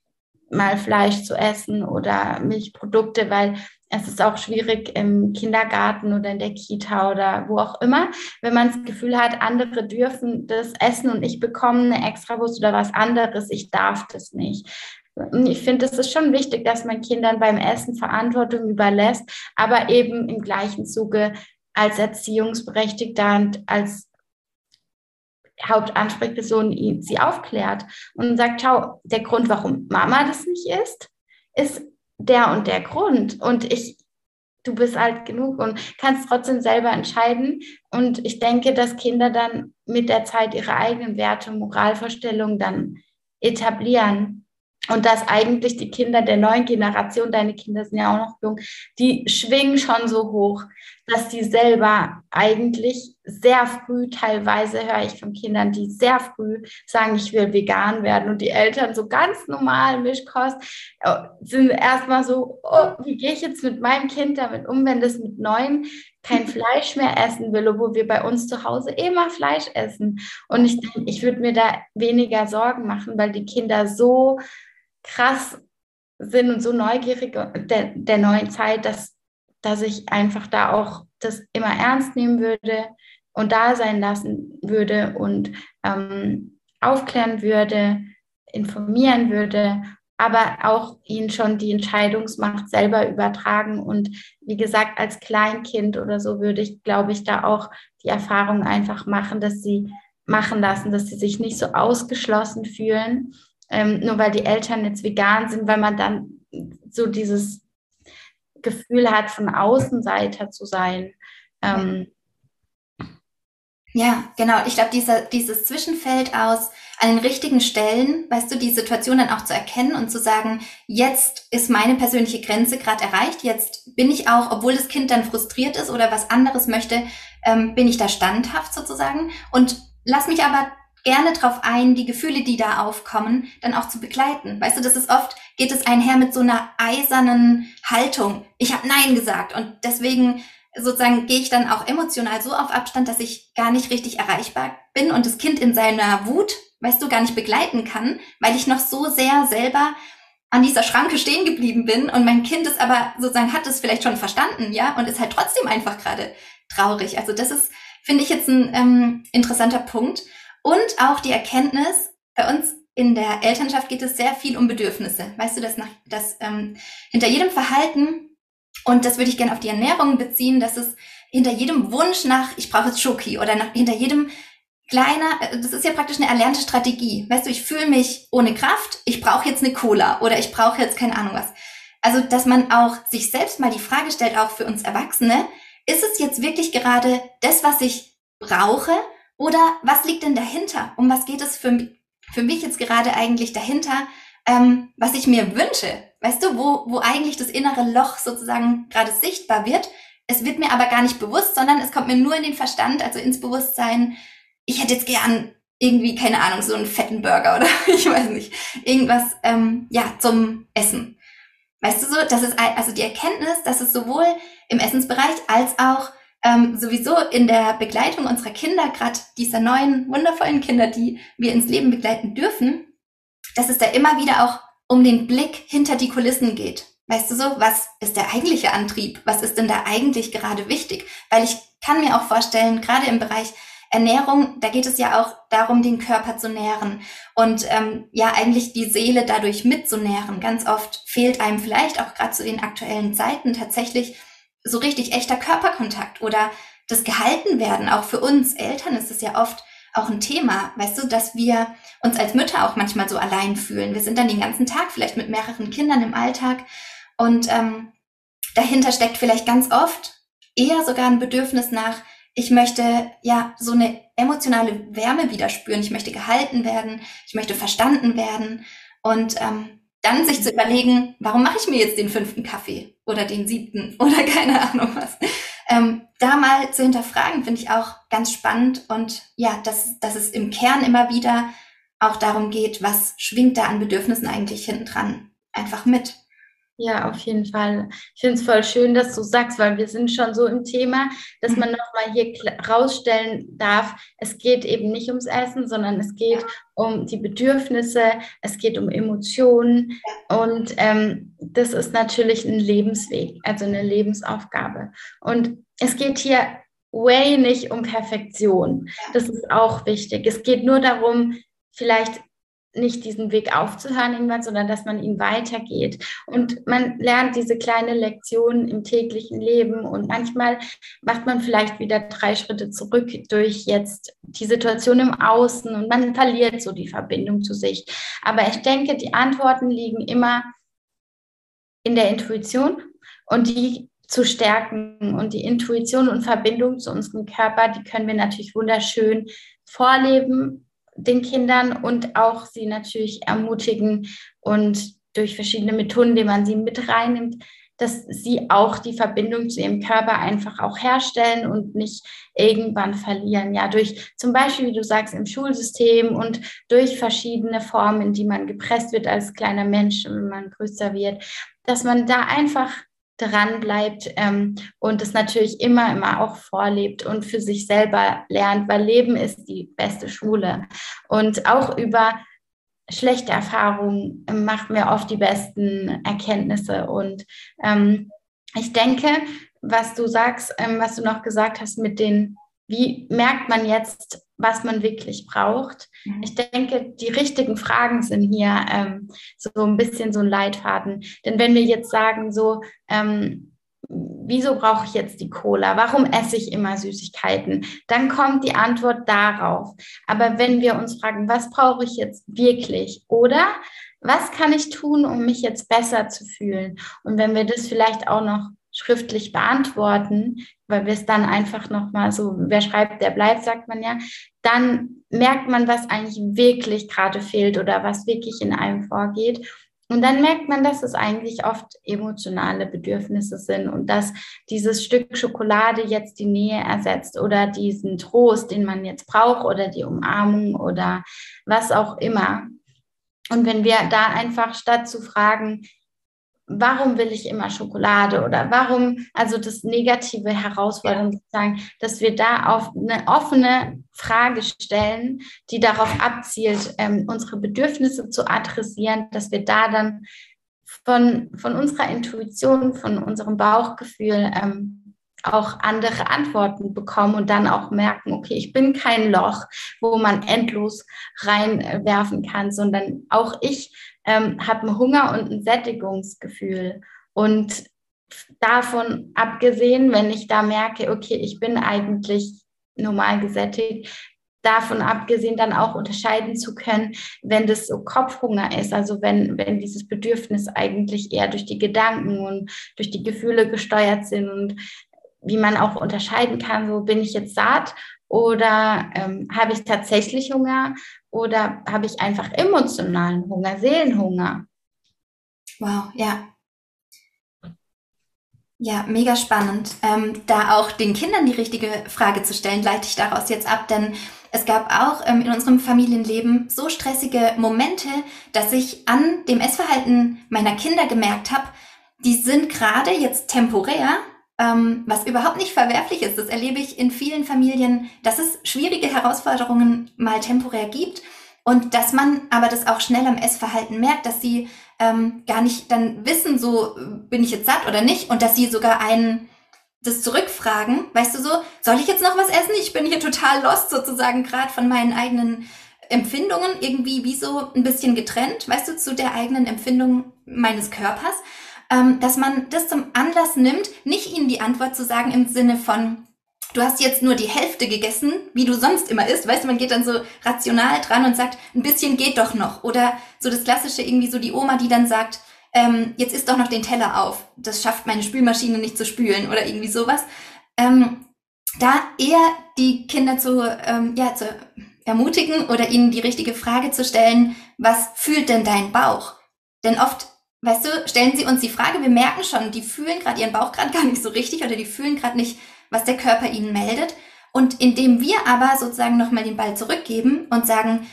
[SPEAKER 2] mal Fleisch zu essen oder Milchprodukte, weil es ist auch schwierig im Kindergarten oder in der Kita oder wo auch immer, wenn man das Gefühl hat, andere dürfen das essen und ich bekomme eine Extrawurst oder was anderes, ich darf das nicht. Ich finde, es ist schon wichtig, dass man Kindern beim Essen Verantwortung überlässt, aber eben im gleichen Zuge als Erziehungsberechtigter und als Hauptansprechperson sie aufklärt und sagt, schau, der Grund, warum Mama das nicht isst, ist der und der Grund. Und ich, du bist alt genug und kannst trotzdem selber entscheiden. Und ich denke, dass Kinder dann mit der Zeit ihre eigenen Werte und Moralvorstellungen dann etablieren. Und dass eigentlich die Kinder der neuen Generation, deine Kinder sind ja auch noch jung, die schwingen schon so hoch, dass die selber eigentlich sehr früh, teilweise höre ich von Kindern, die sehr früh sagen, ich will vegan werden und die Eltern so ganz normal Mischkost äh, sind erstmal so, oh, wie gehe ich jetzt mit meinem Kind damit um, wenn das mit neun kein Fleisch mehr essen will, obwohl wir bei uns zu Hause immer Fleisch essen. Und ich denke, ich würde mir da weniger Sorgen machen, weil die Kinder so krass sind und so neugierig der, der neuen Zeit, dass, dass ich einfach da auch das immer ernst nehmen würde und da sein lassen würde und ähm, aufklären würde, informieren würde, aber auch ihnen schon die Entscheidungsmacht selber übertragen. Und wie gesagt, als Kleinkind oder so würde ich, glaube ich, da auch die Erfahrung einfach machen, dass sie machen lassen, dass sie sich nicht so ausgeschlossen fühlen ähm, nur weil die Eltern jetzt vegan sind, weil man dann so dieses Gefühl hat, von Außenseiter zu sein. Ähm,
[SPEAKER 1] ja, genau. Ich glaube, dieses Zwischenfeld aus an den richtigen Stellen, weißt du, die Situation dann auch zu erkennen und zu sagen, jetzt ist meine persönliche Grenze gerade erreicht, jetzt bin ich auch, obwohl das Kind dann frustriert ist oder was anderes möchte, ähm, bin ich da standhaft sozusagen und lass mich aber gerne drauf ein, die Gefühle, die da aufkommen, dann auch zu begleiten. Weißt du, das ist oft, geht es einher mit so einer eisernen Haltung. Ich habe Nein gesagt und deswegen sozusagen gehe ich dann auch emotional so auf Abstand, dass ich gar nicht richtig erreichbar bin und das Kind in seiner Wut, weißt du, gar nicht begleiten kann, weil ich noch so sehr selber an dieser Schranke stehen geblieben bin und mein Kind ist aber sozusagen hat es vielleicht schon verstanden, ja, und ist halt trotzdem einfach gerade traurig. Also das ist, finde ich jetzt ein ähm, interessanter Punkt. Und auch die Erkenntnis, bei uns in der Elternschaft geht es sehr viel um Bedürfnisse. Weißt du, dass, nach, dass ähm, hinter jedem Verhalten, und das würde ich gerne auf die Ernährung beziehen, dass es hinter jedem Wunsch nach, ich brauche jetzt Schoki oder nach, hinter jedem kleiner, äh, das ist ja praktisch eine erlernte Strategie. Weißt du, ich fühle mich ohne Kraft, ich brauche jetzt eine Cola oder ich brauche jetzt keine Ahnung was. Also, dass man auch sich selbst mal die Frage stellt, auch für uns Erwachsene, ist es jetzt wirklich gerade das, was ich brauche oder was liegt denn dahinter? Um was geht es für, für mich jetzt gerade eigentlich dahinter, ähm, was ich mir wünsche? Weißt du, wo, wo eigentlich das innere Loch sozusagen gerade sichtbar wird? Es wird mir aber gar nicht bewusst, sondern es kommt mir nur in den Verstand, also ins Bewusstsein. Ich hätte jetzt gern irgendwie, keine Ahnung, so einen fetten Burger oder ich weiß nicht, irgendwas, ähm, ja, zum Essen. Weißt du so, das ist also die Erkenntnis, dass es sowohl im Essensbereich als auch ähm, sowieso in der Begleitung unserer Kinder, gerade dieser neuen wundervollen Kinder, die wir ins Leben begleiten dürfen, dass es da immer wieder auch um den Blick hinter die Kulissen geht. Weißt du so, was ist der eigentliche Antrieb? Was ist denn da eigentlich gerade wichtig? Weil ich kann mir auch vorstellen, gerade im Bereich Ernährung, da geht es ja auch darum, den Körper zu nähren und ähm, ja eigentlich die Seele dadurch mitzunähren. Ganz oft fehlt einem vielleicht auch gerade zu den aktuellen Zeiten tatsächlich so richtig echter Körperkontakt oder das gehalten werden. Auch für uns Eltern ist es ja oft auch ein Thema, weißt du, dass wir uns als Mütter auch manchmal so allein fühlen. Wir sind dann den ganzen Tag vielleicht mit mehreren Kindern im Alltag und ähm, dahinter steckt vielleicht ganz oft eher sogar ein Bedürfnis nach, ich möchte ja so eine emotionale Wärme wieder spüren, ich möchte gehalten werden, ich möchte verstanden werden und ähm, dann sich zu überlegen, warum mache ich mir jetzt den fünften Kaffee oder den siebten oder keine Ahnung was. Ähm, da mal zu hinterfragen, finde ich auch ganz spannend und ja, dass, dass es im Kern immer wieder auch darum geht, was schwingt da an Bedürfnissen eigentlich hinten dran einfach mit.
[SPEAKER 2] Ja, auf jeden Fall. Ich finde es voll schön, dass du sagst, weil wir sind schon so im Thema, dass mhm. man nochmal hier rausstellen darf, es geht eben nicht ums Essen, sondern es geht um die Bedürfnisse, es geht um Emotionen und ähm, das ist natürlich ein Lebensweg, also eine Lebensaufgabe. Und es geht hier way nicht um Perfektion. Das ist auch wichtig. Es geht nur darum, vielleicht nicht diesen Weg aufzuhören irgendwann, sondern dass man ihn weitergeht. Und man lernt diese kleine Lektionen im täglichen Leben und manchmal macht man vielleicht wieder drei Schritte zurück durch jetzt die Situation im Außen und man verliert so die Verbindung zu sich. Aber ich denke, die Antworten liegen immer in der Intuition und die zu stärken und die Intuition und Verbindung zu unserem Körper, die können wir natürlich wunderschön vorleben den Kindern und auch sie natürlich ermutigen, und durch verschiedene Methoden, die man sie mit reinnimmt, dass sie auch die Verbindung zu ihrem Körper einfach auch herstellen und nicht irgendwann verlieren. Ja, durch zum Beispiel, wie du sagst, im Schulsystem und durch verschiedene Formen, in die man gepresst wird als kleiner Mensch, wenn man größer wird, dass man da einfach dran bleibt ähm, und es natürlich immer, immer auch vorlebt und für sich selber lernt, weil Leben ist die beste Schule. Und auch über schlechte Erfahrungen machen wir oft die besten Erkenntnisse. Und ähm, ich denke, was du sagst, ähm, was du noch gesagt hast mit den, wie merkt man jetzt, was man wirklich braucht? Mhm. Ich denke, die richtigen Fragen sind hier ähm, so ein bisschen so ein Leitfaden. Denn wenn wir jetzt sagen, so, ähm, wieso brauche ich jetzt die Cola? Warum esse ich immer Süßigkeiten? Dann kommt die Antwort darauf. Aber wenn wir uns fragen, was brauche ich jetzt wirklich? Oder was kann ich tun, um mich jetzt besser zu fühlen? Und wenn wir das vielleicht auch noch schriftlich beantworten, weil wir es dann einfach nochmal so, wer schreibt, der bleibt, sagt man ja, dann merkt man, was eigentlich wirklich gerade fehlt oder was wirklich in einem vorgeht. Und dann merkt man, dass es eigentlich oft emotionale Bedürfnisse sind und dass dieses Stück Schokolade jetzt die Nähe ersetzt oder diesen Trost, den man jetzt braucht oder die Umarmung oder was auch immer. Und wenn wir da einfach statt zu fragen, warum will ich immer Schokolade oder warum, also das negative Herausforderung sozusagen, dass wir da auf eine offene Frage stellen, die darauf abzielt, ähm, unsere Bedürfnisse zu adressieren, dass wir da dann von, von unserer Intuition, von unserem Bauchgefühl ähm, auch andere Antworten bekommen und dann auch merken, okay, ich bin kein Loch, wo man endlos reinwerfen kann, sondern auch ich ähm, habe einen Hunger und ein Sättigungsgefühl. Und davon abgesehen, wenn ich da merke, okay, ich bin eigentlich normal gesättigt, davon abgesehen dann auch unterscheiden zu können, wenn das so Kopfhunger ist, also wenn, wenn dieses Bedürfnis eigentlich eher durch die Gedanken und durch die Gefühle gesteuert sind und wie man auch unterscheiden kann, so bin ich jetzt satt oder ähm, habe ich tatsächlich Hunger oder habe ich einfach emotionalen Hunger, Seelenhunger?
[SPEAKER 1] Wow, ja. Ja, mega spannend. Ähm, da auch den Kindern die richtige Frage zu stellen, leite ich daraus jetzt ab, denn es gab auch ähm, in unserem Familienleben so stressige Momente, dass ich an dem Essverhalten meiner Kinder gemerkt habe, die sind gerade jetzt temporär ähm, was überhaupt nicht verwerflich ist. Das erlebe ich in vielen Familien, dass es schwierige Herausforderungen mal temporär gibt und dass man aber das auch schnell am Essverhalten merkt, dass sie ähm, gar nicht dann wissen, so bin ich jetzt satt oder nicht und dass sie sogar einen das zurückfragen, weißt du so, soll ich jetzt noch was essen? Ich bin hier total lost sozusagen gerade von meinen eigenen Empfindungen irgendwie wie so ein bisschen getrennt, weißt du, zu der eigenen Empfindung meines Körpers ähm, dass man das zum Anlass nimmt, nicht ihnen die Antwort zu sagen im Sinne von, du hast jetzt nur die Hälfte gegessen, wie du sonst immer isst. Weißt du, man geht dann so rational dran und sagt, ein bisschen geht doch noch. Oder so das klassische irgendwie so die Oma, die dann sagt, ähm, jetzt isst doch noch den Teller auf. Das schafft meine Spülmaschine nicht zu spülen oder irgendwie sowas. Ähm, da eher die Kinder zu, ähm, ja, zu ermutigen oder ihnen die richtige Frage zu stellen, was fühlt denn dein Bauch? Denn oft weißt du, stellen sie uns die Frage, wir merken schon, die fühlen gerade ihren Bauch gerade gar nicht so richtig oder die fühlen gerade nicht, was der Körper ihnen meldet. Und indem wir aber sozusagen nochmal den Ball zurückgeben und sagen,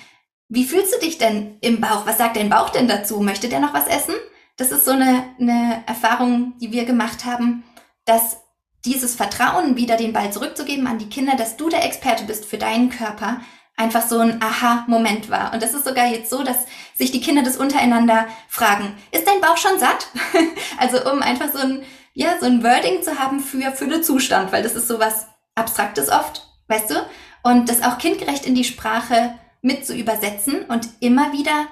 [SPEAKER 1] wie fühlst du dich denn im Bauch? Was sagt dein Bauch denn dazu? Möchte der noch was essen? Das ist so eine, eine Erfahrung, die wir gemacht haben, dass dieses Vertrauen, wieder den Ball zurückzugeben an die Kinder, dass du der Experte bist für deinen Körper, einfach so ein Aha-Moment war. Und das ist sogar jetzt so, dass sich die Kinder das untereinander fragen, ist dein Bauch schon satt? also um einfach so ein, ja, so ein Wording zu haben für Füllezustand, weil das ist so was Abstraktes oft, weißt du? Und das auch kindgerecht in die Sprache mit zu übersetzen und immer wieder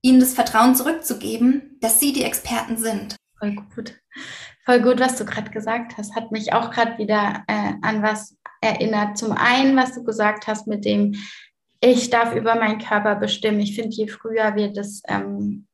[SPEAKER 1] ihnen das Vertrauen zurückzugeben, dass sie die Experten sind.
[SPEAKER 2] Voll gut. Voll gut, was du gerade gesagt hast. Hat mich auch gerade wieder äh, an was erinnert. Zum einen, was du gesagt hast mit dem, ich darf über meinen Körper bestimmen. Ich finde, je früher wir das ähm,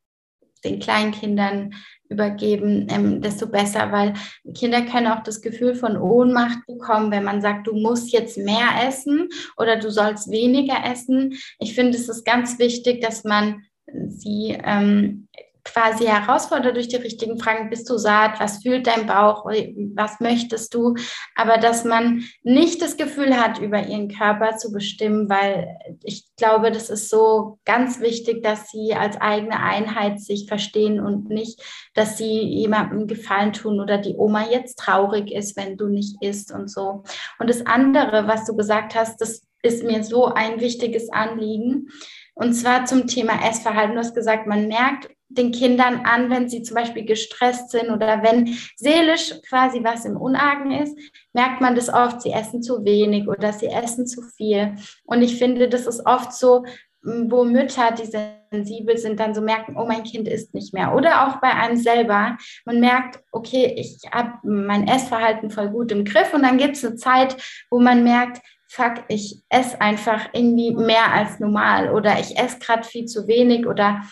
[SPEAKER 2] den Kleinkindern übergeben, ähm, desto besser, weil Kinder können auch das Gefühl von Ohnmacht bekommen, wenn man sagt, du musst jetzt mehr essen oder du sollst weniger essen. Ich finde, es ist ganz wichtig, dass man sie ähm, quasi herausfordert durch die richtigen Fragen. Bist du saat? Was fühlt dein Bauch? Was möchtest du? Aber dass man nicht das Gefühl hat, über ihren Körper zu bestimmen, weil ich glaube, das ist so ganz wichtig, dass sie als eigene Einheit sich verstehen und nicht, dass sie jemandem Gefallen tun oder die Oma jetzt traurig ist, wenn du nicht isst und so. Und das andere, was du gesagt hast, das ist mir so ein wichtiges Anliegen. Und zwar zum Thema Essverhalten. Du hast gesagt, man merkt den Kindern an, wenn sie zum Beispiel gestresst sind oder wenn seelisch quasi was im Unargen ist, merkt man das oft, sie essen zu wenig oder sie essen zu viel. Und ich finde, das ist oft so, wo Mütter, die sensibel sind, dann so merken, oh, mein Kind isst nicht mehr. Oder auch bei einem selber. Man merkt, okay, ich habe mein Essverhalten voll gut im Griff. Und dann gibt es eine Zeit, wo man merkt, fuck, ich esse einfach irgendwie mehr als normal oder ich esse gerade viel zu wenig oder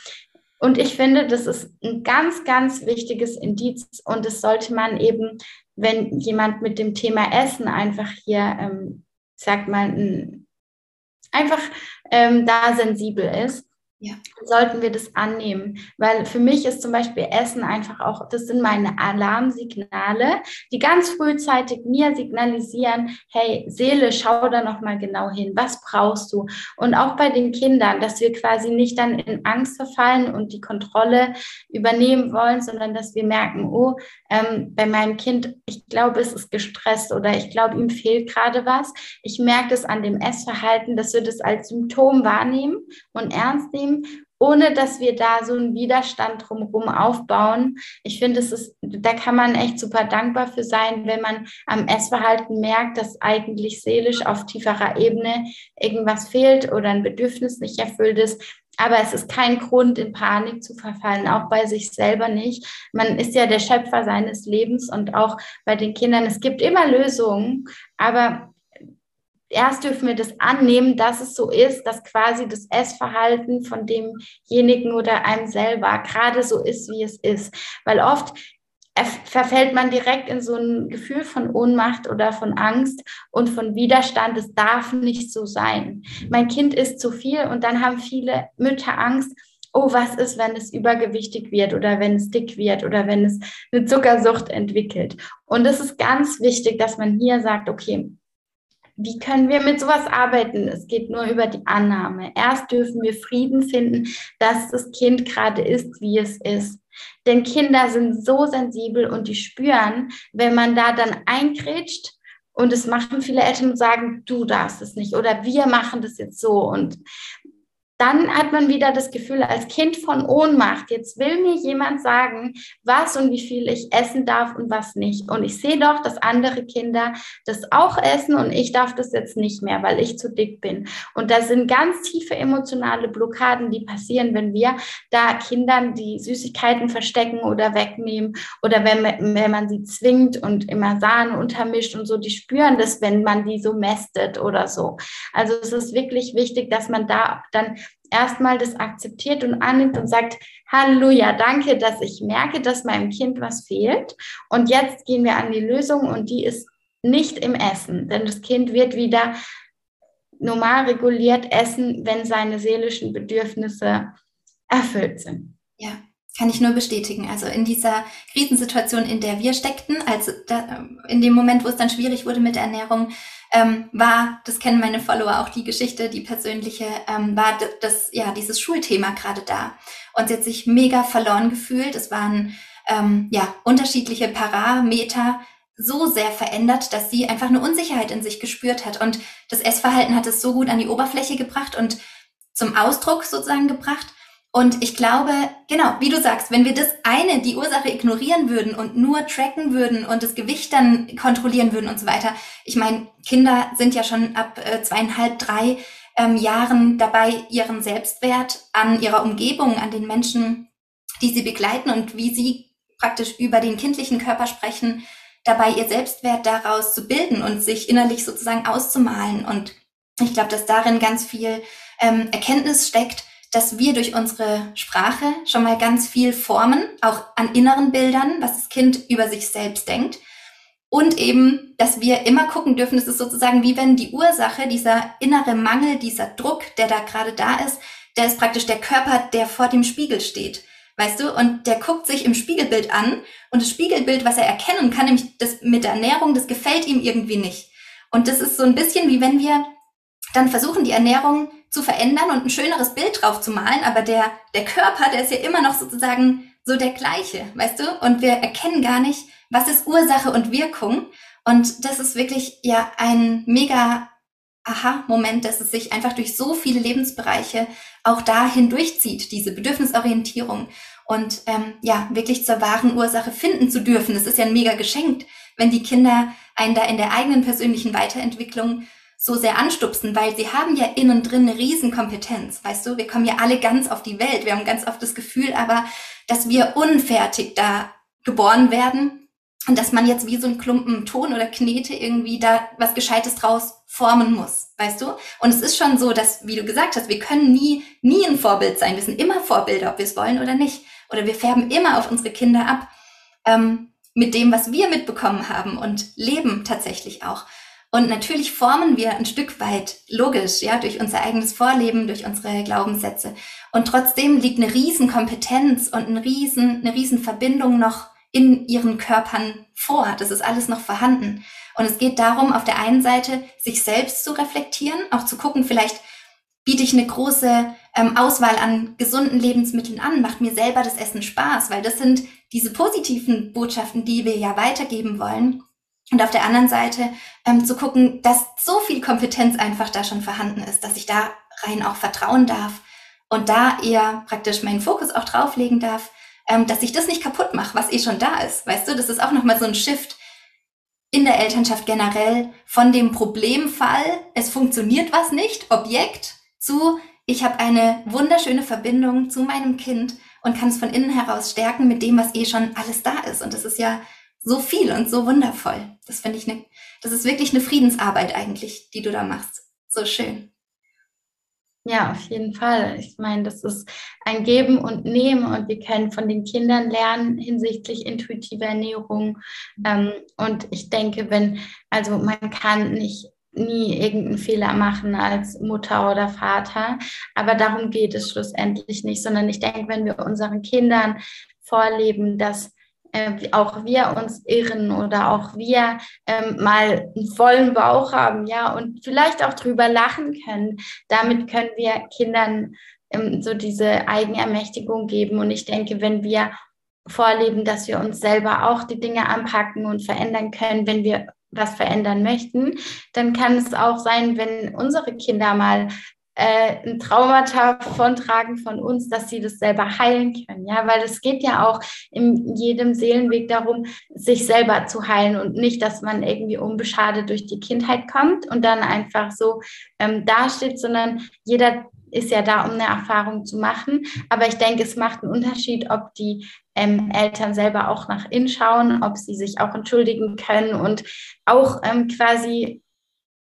[SPEAKER 2] und ich finde, das ist ein ganz, ganz wichtiges Indiz. Und das sollte man eben, wenn jemand mit dem Thema Essen einfach hier, ähm, sagt man, einfach ähm, da sensibel ist, ja. sollten wir das annehmen. Weil für mich ist zum Beispiel Essen einfach auch, das sind meine Alarmsignale, die ganz frühzeitig mir signalisieren, hey, Seele, schau da nochmal genau hin, was brauchst du? Und auch bei den Kindern, dass wir quasi nicht dann in Angst verfallen und die Kontrolle übernehmen wollen, sondern dass wir merken, oh, ähm, bei meinem Kind, ich glaube, es ist gestresst oder ich glaube, ihm fehlt gerade was. Ich merke das an dem Essverhalten, dass wir das als Symptom wahrnehmen und ernst nehmen ohne dass wir da so einen Widerstand drumherum aufbauen. Ich finde, da kann man echt super dankbar für sein, wenn man am Essverhalten merkt, dass eigentlich seelisch auf tieferer Ebene irgendwas fehlt oder ein Bedürfnis nicht erfüllt ist. Aber es ist kein Grund, in Panik zu verfallen, auch bei sich selber nicht. Man ist ja der Schöpfer seines Lebens und auch bei den Kindern. Es gibt immer Lösungen, aber erst dürfen wir das annehmen, dass es so ist, dass quasi das Essverhalten von demjenigen oder einem selber gerade so ist, wie es ist. Weil oft verfällt man direkt in so ein Gefühl von Ohnmacht oder von Angst und von Widerstand. Es darf nicht so sein. Mein Kind isst zu viel und dann haben viele Mütter Angst, oh, was ist, wenn es übergewichtig wird oder wenn es dick wird oder wenn es eine Zuckersucht entwickelt. Und es ist ganz wichtig, dass man hier sagt, okay, wie können wir mit sowas arbeiten? Es geht nur über die Annahme. Erst dürfen wir Frieden finden, dass das Kind gerade ist, wie es ist. Denn Kinder sind so sensibel und die spüren, wenn man da dann eingrätscht und es machen viele Eltern und sagen, du darfst es nicht oder wir machen das jetzt so. Und dann hat man wieder das Gefühl als Kind von Ohnmacht. Jetzt will mir jemand sagen, was und wie viel ich essen darf und was nicht. Und ich sehe doch, dass andere Kinder das auch essen und ich darf das jetzt nicht mehr, weil ich zu dick bin. Und da sind ganz tiefe emotionale Blockaden, die passieren, wenn wir da Kindern die Süßigkeiten verstecken oder wegnehmen oder wenn, wenn man sie zwingt und immer Sahne untermischt und so, die spüren das, wenn man die so mästet oder so. Also es ist wirklich wichtig, dass man da dann erstmal das akzeptiert und annimmt und sagt, Halleluja, danke, dass ich merke, dass meinem Kind was fehlt. Und jetzt gehen wir an die Lösung und die ist nicht im Essen, denn das Kind wird wieder normal reguliert essen, wenn seine seelischen Bedürfnisse erfüllt sind.
[SPEAKER 1] Ja, kann ich nur bestätigen. Also in dieser Krisensituation, in der wir steckten, also in dem Moment, wo es dann schwierig wurde mit der Ernährung, ähm, war, das kennen meine Follower auch, die Geschichte, die persönliche, ähm, war das, ja, dieses Schulthema gerade da. Und sie hat sich mega verloren gefühlt. Es waren, ähm, ja, unterschiedliche Parameter so sehr verändert, dass sie einfach eine Unsicherheit in sich gespürt hat. Und das Essverhalten hat es so gut an die Oberfläche gebracht und zum Ausdruck sozusagen gebracht, und ich glaube, genau, wie du sagst, wenn wir das eine, die Ursache ignorieren würden und nur tracken würden und das Gewicht dann kontrollieren würden und so weiter. Ich meine, Kinder sind ja schon ab äh, zweieinhalb, drei ähm, Jahren dabei, ihren Selbstwert an ihrer Umgebung, an den Menschen, die sie begleiten und wie sie praktisch über den kindlichen Körper sprechen, dabei ihr Selbstwert daraus zu bilden und sich innerlich sozusagen auszumalen. Und ich glaube, dass darin ganz viel ähm, Erkenntnis steckt, dass wir durch unsere Sprache schon mal ganz viel formen, auch an inneren Bildern, was das Kind über sich selbst denkt. Und eben, dass wir immer gucken dürfen, es ist sozusagen wie wenn die Ursache, dieser innere Mangel, dieser Druck, der da gerade da ist, der ist praktisch der Körper, der vor dem Spiegel steht. weißt du? Und der guckt sich im Spiegelbild an und das Spiegelbild, was er erkennen kann, nämlich das mit der Ernährung, das gefällt ihm irgendwie nicht. Und das ist so ein bisschen wie wenn wir dann versuchen, die Ernährung zu verändern und ein schöneres Bild drauf zu malen, aber der, der Körper, der ist ja immer noch sozusagen so der gleiche, weißt du? Und wir erkennen gar nicht, was ist Ursache und Wirkung. Und das ist wirklich ja ein mega Aha-Moment, dass es sich einfach durch so viele Lebensbereiche auch da hindurchzieht, diese Bedürfnisorientierung und ähm, ja, wirklich zur wahren Ursache finden zu dürfen. Das ist ja ein mega Geschenk, wenn die Kinder einen da in der eigenen persönlichen Weiterentwicklung so sehr anstupsen, weil sie haben ja innen drin eine Riesenkompetenz, weißt du? Wir kommen ja alle ganz auf die Welt. Wir haben ganz oft das Gefühl aber, dass wir unfertig da geboren werden und dass man jetzt wie so ein Klumpen Ton oder Knete irgendwie da was Gescheites draus formen muss, weißt du? Und es ist schon so, dass, wie du gesagt hast, wir können nie, nie ein Vorbild sein. Wir sind immer Vorbilder, ob wir es wollen oder nicht. Oder wir färben immer auf unsere Kinder ab ähm, mit dem, was wir mitbekommen haben und leben tatsächlich auch. Und natürlich formen wir ein Stück weit logisch, ja, durch unser eigenes Vorleben, durch unsere Glaubenssätze. Und trotzdem liegt eine Riesenkompetenz und ein Riesen, eine Riesenverbindung noch in ihren Körpern vor. Das ist alles noch vorhanden. Und es geht darum, auf der einen Seite sich selbst zu reflektieren, auch zu gucken, vielleicht biete ich eine große ähm, Auswahl an gesunden Lebensmitteln an, macht mir selber das Essen Spaß, weil das sind diese positiven Botschaften, die wir ja weitergeben wollen. Und auf der anderen Seite ähm, zu gucken, dass so viel Kompetenz einfach da schon vorhanden ist, dass ich da rein auch vertrauen darf und da eher praktisch meinen Fokus auch drauflegen darf, ähm, dass ich das nicht kaputt mache, was eh schon da ist. Weißt du, das ist auch nochmal so ein Shift in der Elternschaft generell von dem Problemfall, es funktioniert was nicht, Objekt, zu, ich habe eine wunderschöne Verbindung zu meinem Kind und kann es von innen heraus stärken mit dem, was eh schon alles da ist. Und das ist ja so viel und so wundervoll. Das finde ich eine, das ist wirklich eine Friedensarbeit eigentlich, die du da machst. So schön.
[SPEAKER 2] Ja, auf jeden Fall. Ich meine, das ist ein Geben und Nehmen und wir können von den Kindern lernen hinsichtlich intuitiver Ernährung. Ähm, und ich denke, wenn, also man kann nicht nie irgendeinen Fehler machen als Mutter oder Vater, aber darum geht es schlussendlich nicht, sondern ich denke, wenn wir unseren Kindern vorleben, dass äh, auch wir uns irren oder auch wir ähm, mal einen vollen Bauch haben, ja, und vielleicht auch drüber lachen können. Damit können wir Kindern ähm, so diese Eigenermächtigung geben. Und ich denke, wenn wir vorleben, dass wir uns selber auch die Dinge anpacken und verändern können, wenn wir was verändern möchten, dann kann es auch sein, wenn unsere Kinder mal äh, ein Traumata vontragen von uns, dass sie das selber heilen können. Ja, weil es geht ja auch in jedem Seelenweg darum, sich selber zu heilen und nicht, dass man irgendwie unbeschadet durch die Kindheit kommt und dann einfach so ähm, dasteht, sondern jeder ist ja da, um eine Erfahrung zu machen. Aber ich denke, es macht einen Unterschied, ob die ähm, Eltern selber auch nach innen schauen, ob sie sich auch entschuldigen können und auch ähm, quasi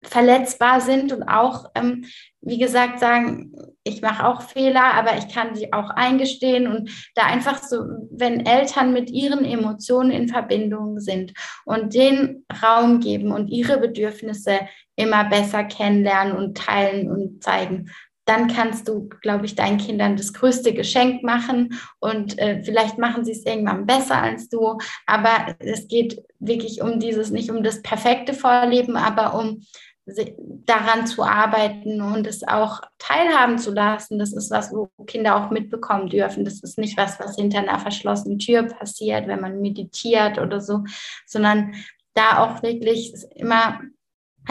[SPEAKER 2] verletzbar sind und auch, ähm, wie gesagt, sagen, ich mache auch Fehler, aber ich kann sie auch eingestehen und da einfach so, wenn Eltern mit ihren Emotionen in Verbindung sind und den Raum geben und ihre Bedürfnisse immer besser kennenlernen und teilen und zeigen, dann kannst du, glaube ich, deinen Kindern das größte Geschenk machen und äh, vielleicht machen sie es irgendwann besser als du. Aber es geht wirklich um dieses, nicht um das perfekte Vorleben, aber um daran zu arbeiten und es auch teilhaben zu lassen. Das ist was, wo Kinder auch mitbekommen dürfen. Das ist nicht was, was hinter einer verschlossenen Tür passiert, wenn man meditiert oder so, sondern da auch wirklich immer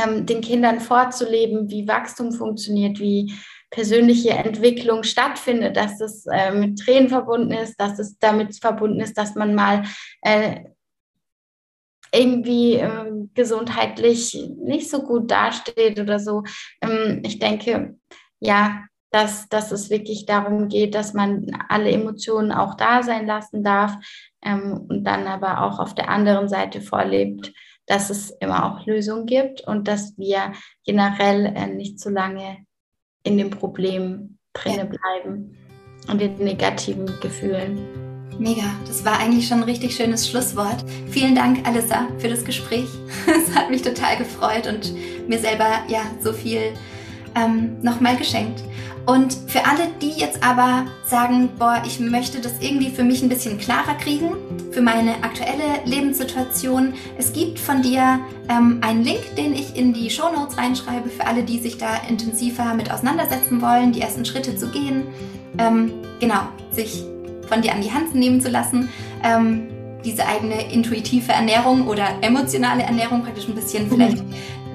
[SPEAKER 2] ähm, den Kindern vorzuleben, wie Wachstum funktioniert, wie persönliche Entwicklung stattfindet, dass es äh, mit Tränen verbunden ist, dass es damit verbunden ist, dass man mal äh, irgendwie äh, gesundheitlich nicht so gut dasteht oder so. Ähm, ich denke, ja, dass, dass es wirklich darum geht, dass man alle Emotionen auch da sein lassen darf ähm, und dann aber auch auf der anderen Seite vorlebt, dass es immer auch Lösungen gibt und dass wir generell äh, nicht zu lange in dem Problem drinne bleiben und in negativen Gefühlen.
[SPEAKER 1] Mega, das war eigentlich schon ein richtig schönes Schlusswort. Vielen Dank, Alissa, für das Gespräch. Es hat mich total gefreut und mir selber ja so viel ähm, nochmal geschenkt. Und für alle, die jetzt aber sagen, boah, ich möchte das irgendwie für mich ein bisschen klarer kriegen, für meine aktuelle Lebenssituation, es gibt von dir ähm, einen Link, den ich in die Show Notes reinschreibe, für alle, die sich da intensiver mit auseinandersetzen wollen, die ersten Schritte zu gehen, ähm, genau, sich von dir an die Hand nehmen zu lassen. Ähm, diese eigene intuitive Ernährung oder emotionale Ernährung praktisch ein bisschen mhm. vielleicht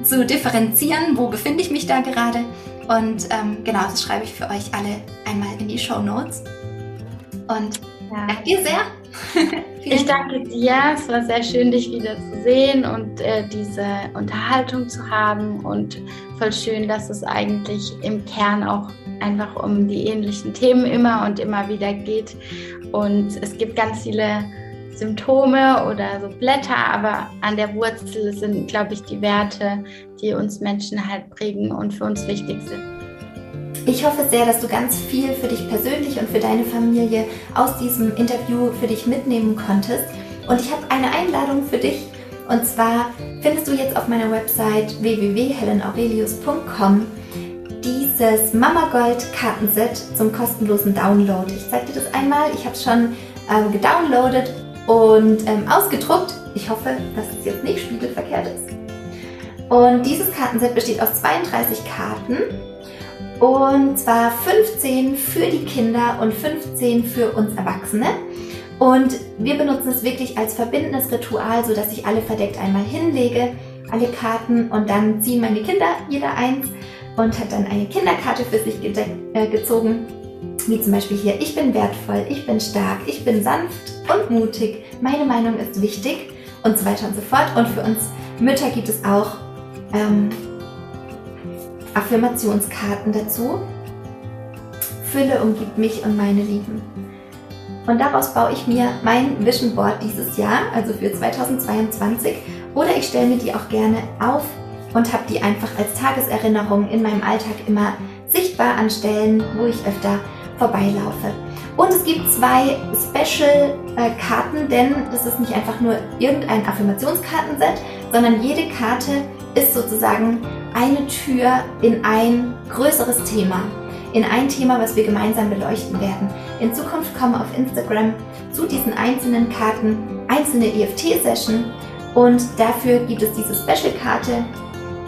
[SPEAKER 1] zu differenzieren, wo befinde ich mich da gerade. Und ähm, genau, das schreibe ich für euch alle einmal in die Show Notes. Und ja. danke dir sehr.
[SPEAKER 2] ich danke dir. Es war sehr schön, dich wieder zu sehen und äh, diese Unterhaltung zu haben. Und voll schön, dass es eigentlich im Kern auch einfach um die ähnlichen Themen immer und immer wieder geht. Und es gibt ganz viele Symptome oder so Blätter, aber an der Wurzel sind, glaube ich, die Werte, die uns Menschen halt prägen und für uns wichtig sind.
[SPEAKER 1] Ich hoffe sehr, dass du ganz viel für dich persönlich und für deine Familie aus diesem Interview für dich mitnehmen konntest. Und ich habe eine Einladung für dich. Und zwar findest du jetzt auf meiner Website www.helenaurelius.com dieses Mama Gold Kartenset zum kostenlosen Download. Ich zeige dir das einmal. Ich habe es schon äh, gedownloadet und ähm, ausgedruckt. Ich hoffe, dass es jetzt nicht spiegelverkehrt ist. Und dieses Kartenset besteht aus 32 Karten. Und zwar 15 für die Kinder und 15 für uns Erwachsene. Und wir benutzen es wirklich als verbindendes Ritual, sodass ich alle verdeckt einmal hinlege, alle Karten und dann ziehen meine Kinder jeder eins und hat dann eine Kinderkarte für sich äh, gezogen wie zum Beispiel hier, ich bin wertvoll, ich bin stark, ich bin sanft und mutig, meine Meinung ist wichtig und so weiter und so fort. Und für uns Mütter gibt es auch ähm, Affirmationskarten dazu. Fülle umgibt mich und meine Lieben. Und daraus baue ich mir mein Vision Board dieses Jahr, also für 2022. Oder ich stelle mir die auch gerne auf und habe die einfach als Tageserinnerung in meinem Alltag immer sichtbar an Stellen, wo ich öfter vorbeilaufe. Und es gibt zwei Special-Karten, denn das ist nicht einfach nur irgendein Affirmationskartenset, sondern jede Karte ist sozusagen eine Tür in ein größeres Thema, in ein Thema, was wir gemeinsam beleuchten werden. In Zukunft kommen auf Instagram zu diesen einzelnen Karten einzelne EFT-Session und dafür gibt es diese Special-Karte,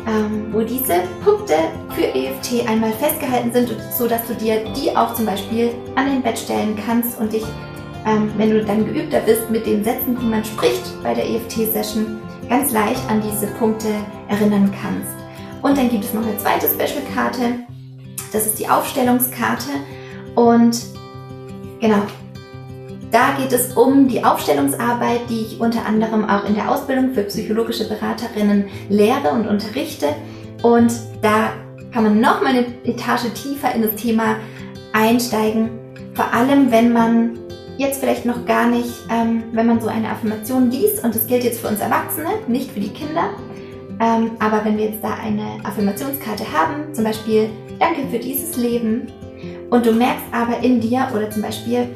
[SPEAKER 1] ähm, wo diese Punkte für EFT einmal festgehalten sind, so dass du dir die auch zum Beispiel an dein Bett stellen kannst und dich, ähm, wenn du dann geübter bist mit den Sätzen, die man spricht bei der EFT-Session, ganz leicht an diese Punkte erinnern kannst. Und dann gibt es noch eine zweite Special-Karte, das ist die Aufstellungskarte und genau, da geht es um die Aufstellungsarbeit, die ich unter anderem auch in der Ausbildung für psychologische Beraterinnen lehre und unterrichte. Und da kann man noch mal eine Etage tiefer in das Thema einsteigen. Vor allem, wenn man jetzt vielleicht noch gar nicht, ähm, wenn man so eine Affirmation liest, und das gilt jetzt für uns Erwachsene, nicht für die Kinder. Ähm, aber wenn wir jetzt da eine Affirmationskarte haben, zum Beispiel Danke für dieses Leben, und du merkst aber in dir oder zum Beispiel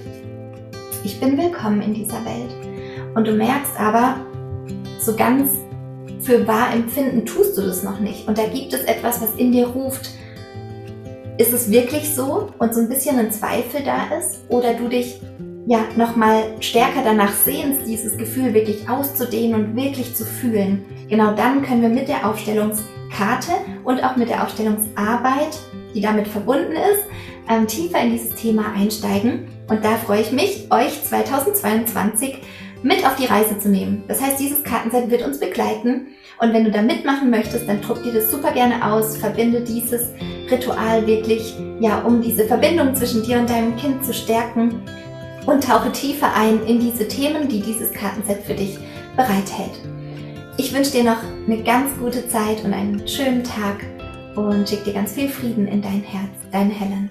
[SPEAKER 1] ich bin willkommen in dieser Welt. Und du merkst aber, so ganz für wahr empfinden tust du das noch nicht. Und da gibt es etwas, was in dir ruft. Ist es wirklich so und so ein bisschen ein Zweifel da ist? Oder du dich ja nochmal stärker danach sehnst, dieses Gefühl wirklich auszudehnen und wirklich zu fühlen? Genau dann können wir mit der Aufstellungskarte und auch mit der Aufstellungsarbeit, die damit verbunden ist, ähm, tiefer in dieses Thema einsteigen. Und da freue ich mich, euch 2022 mit auf die Reise zu nehmen. Das heißt, dieses Kartenset wird uns begleiten. Und wenn du da mitmachen möchtest, dann druck dir das super gerne aus, verbinde dieses Ritual wirklich, ja, um diese Verbindung zwischen dir und deinem Kind zu stärken und tauche tiefer ein in diese Themen, die dieses Kartenset für dich bereithält. Ich wünsche dir noch eine ganz gute Zeit und einen schönen Tag und schicke dir ganz viel Frieden in dein Herz, deine Helen.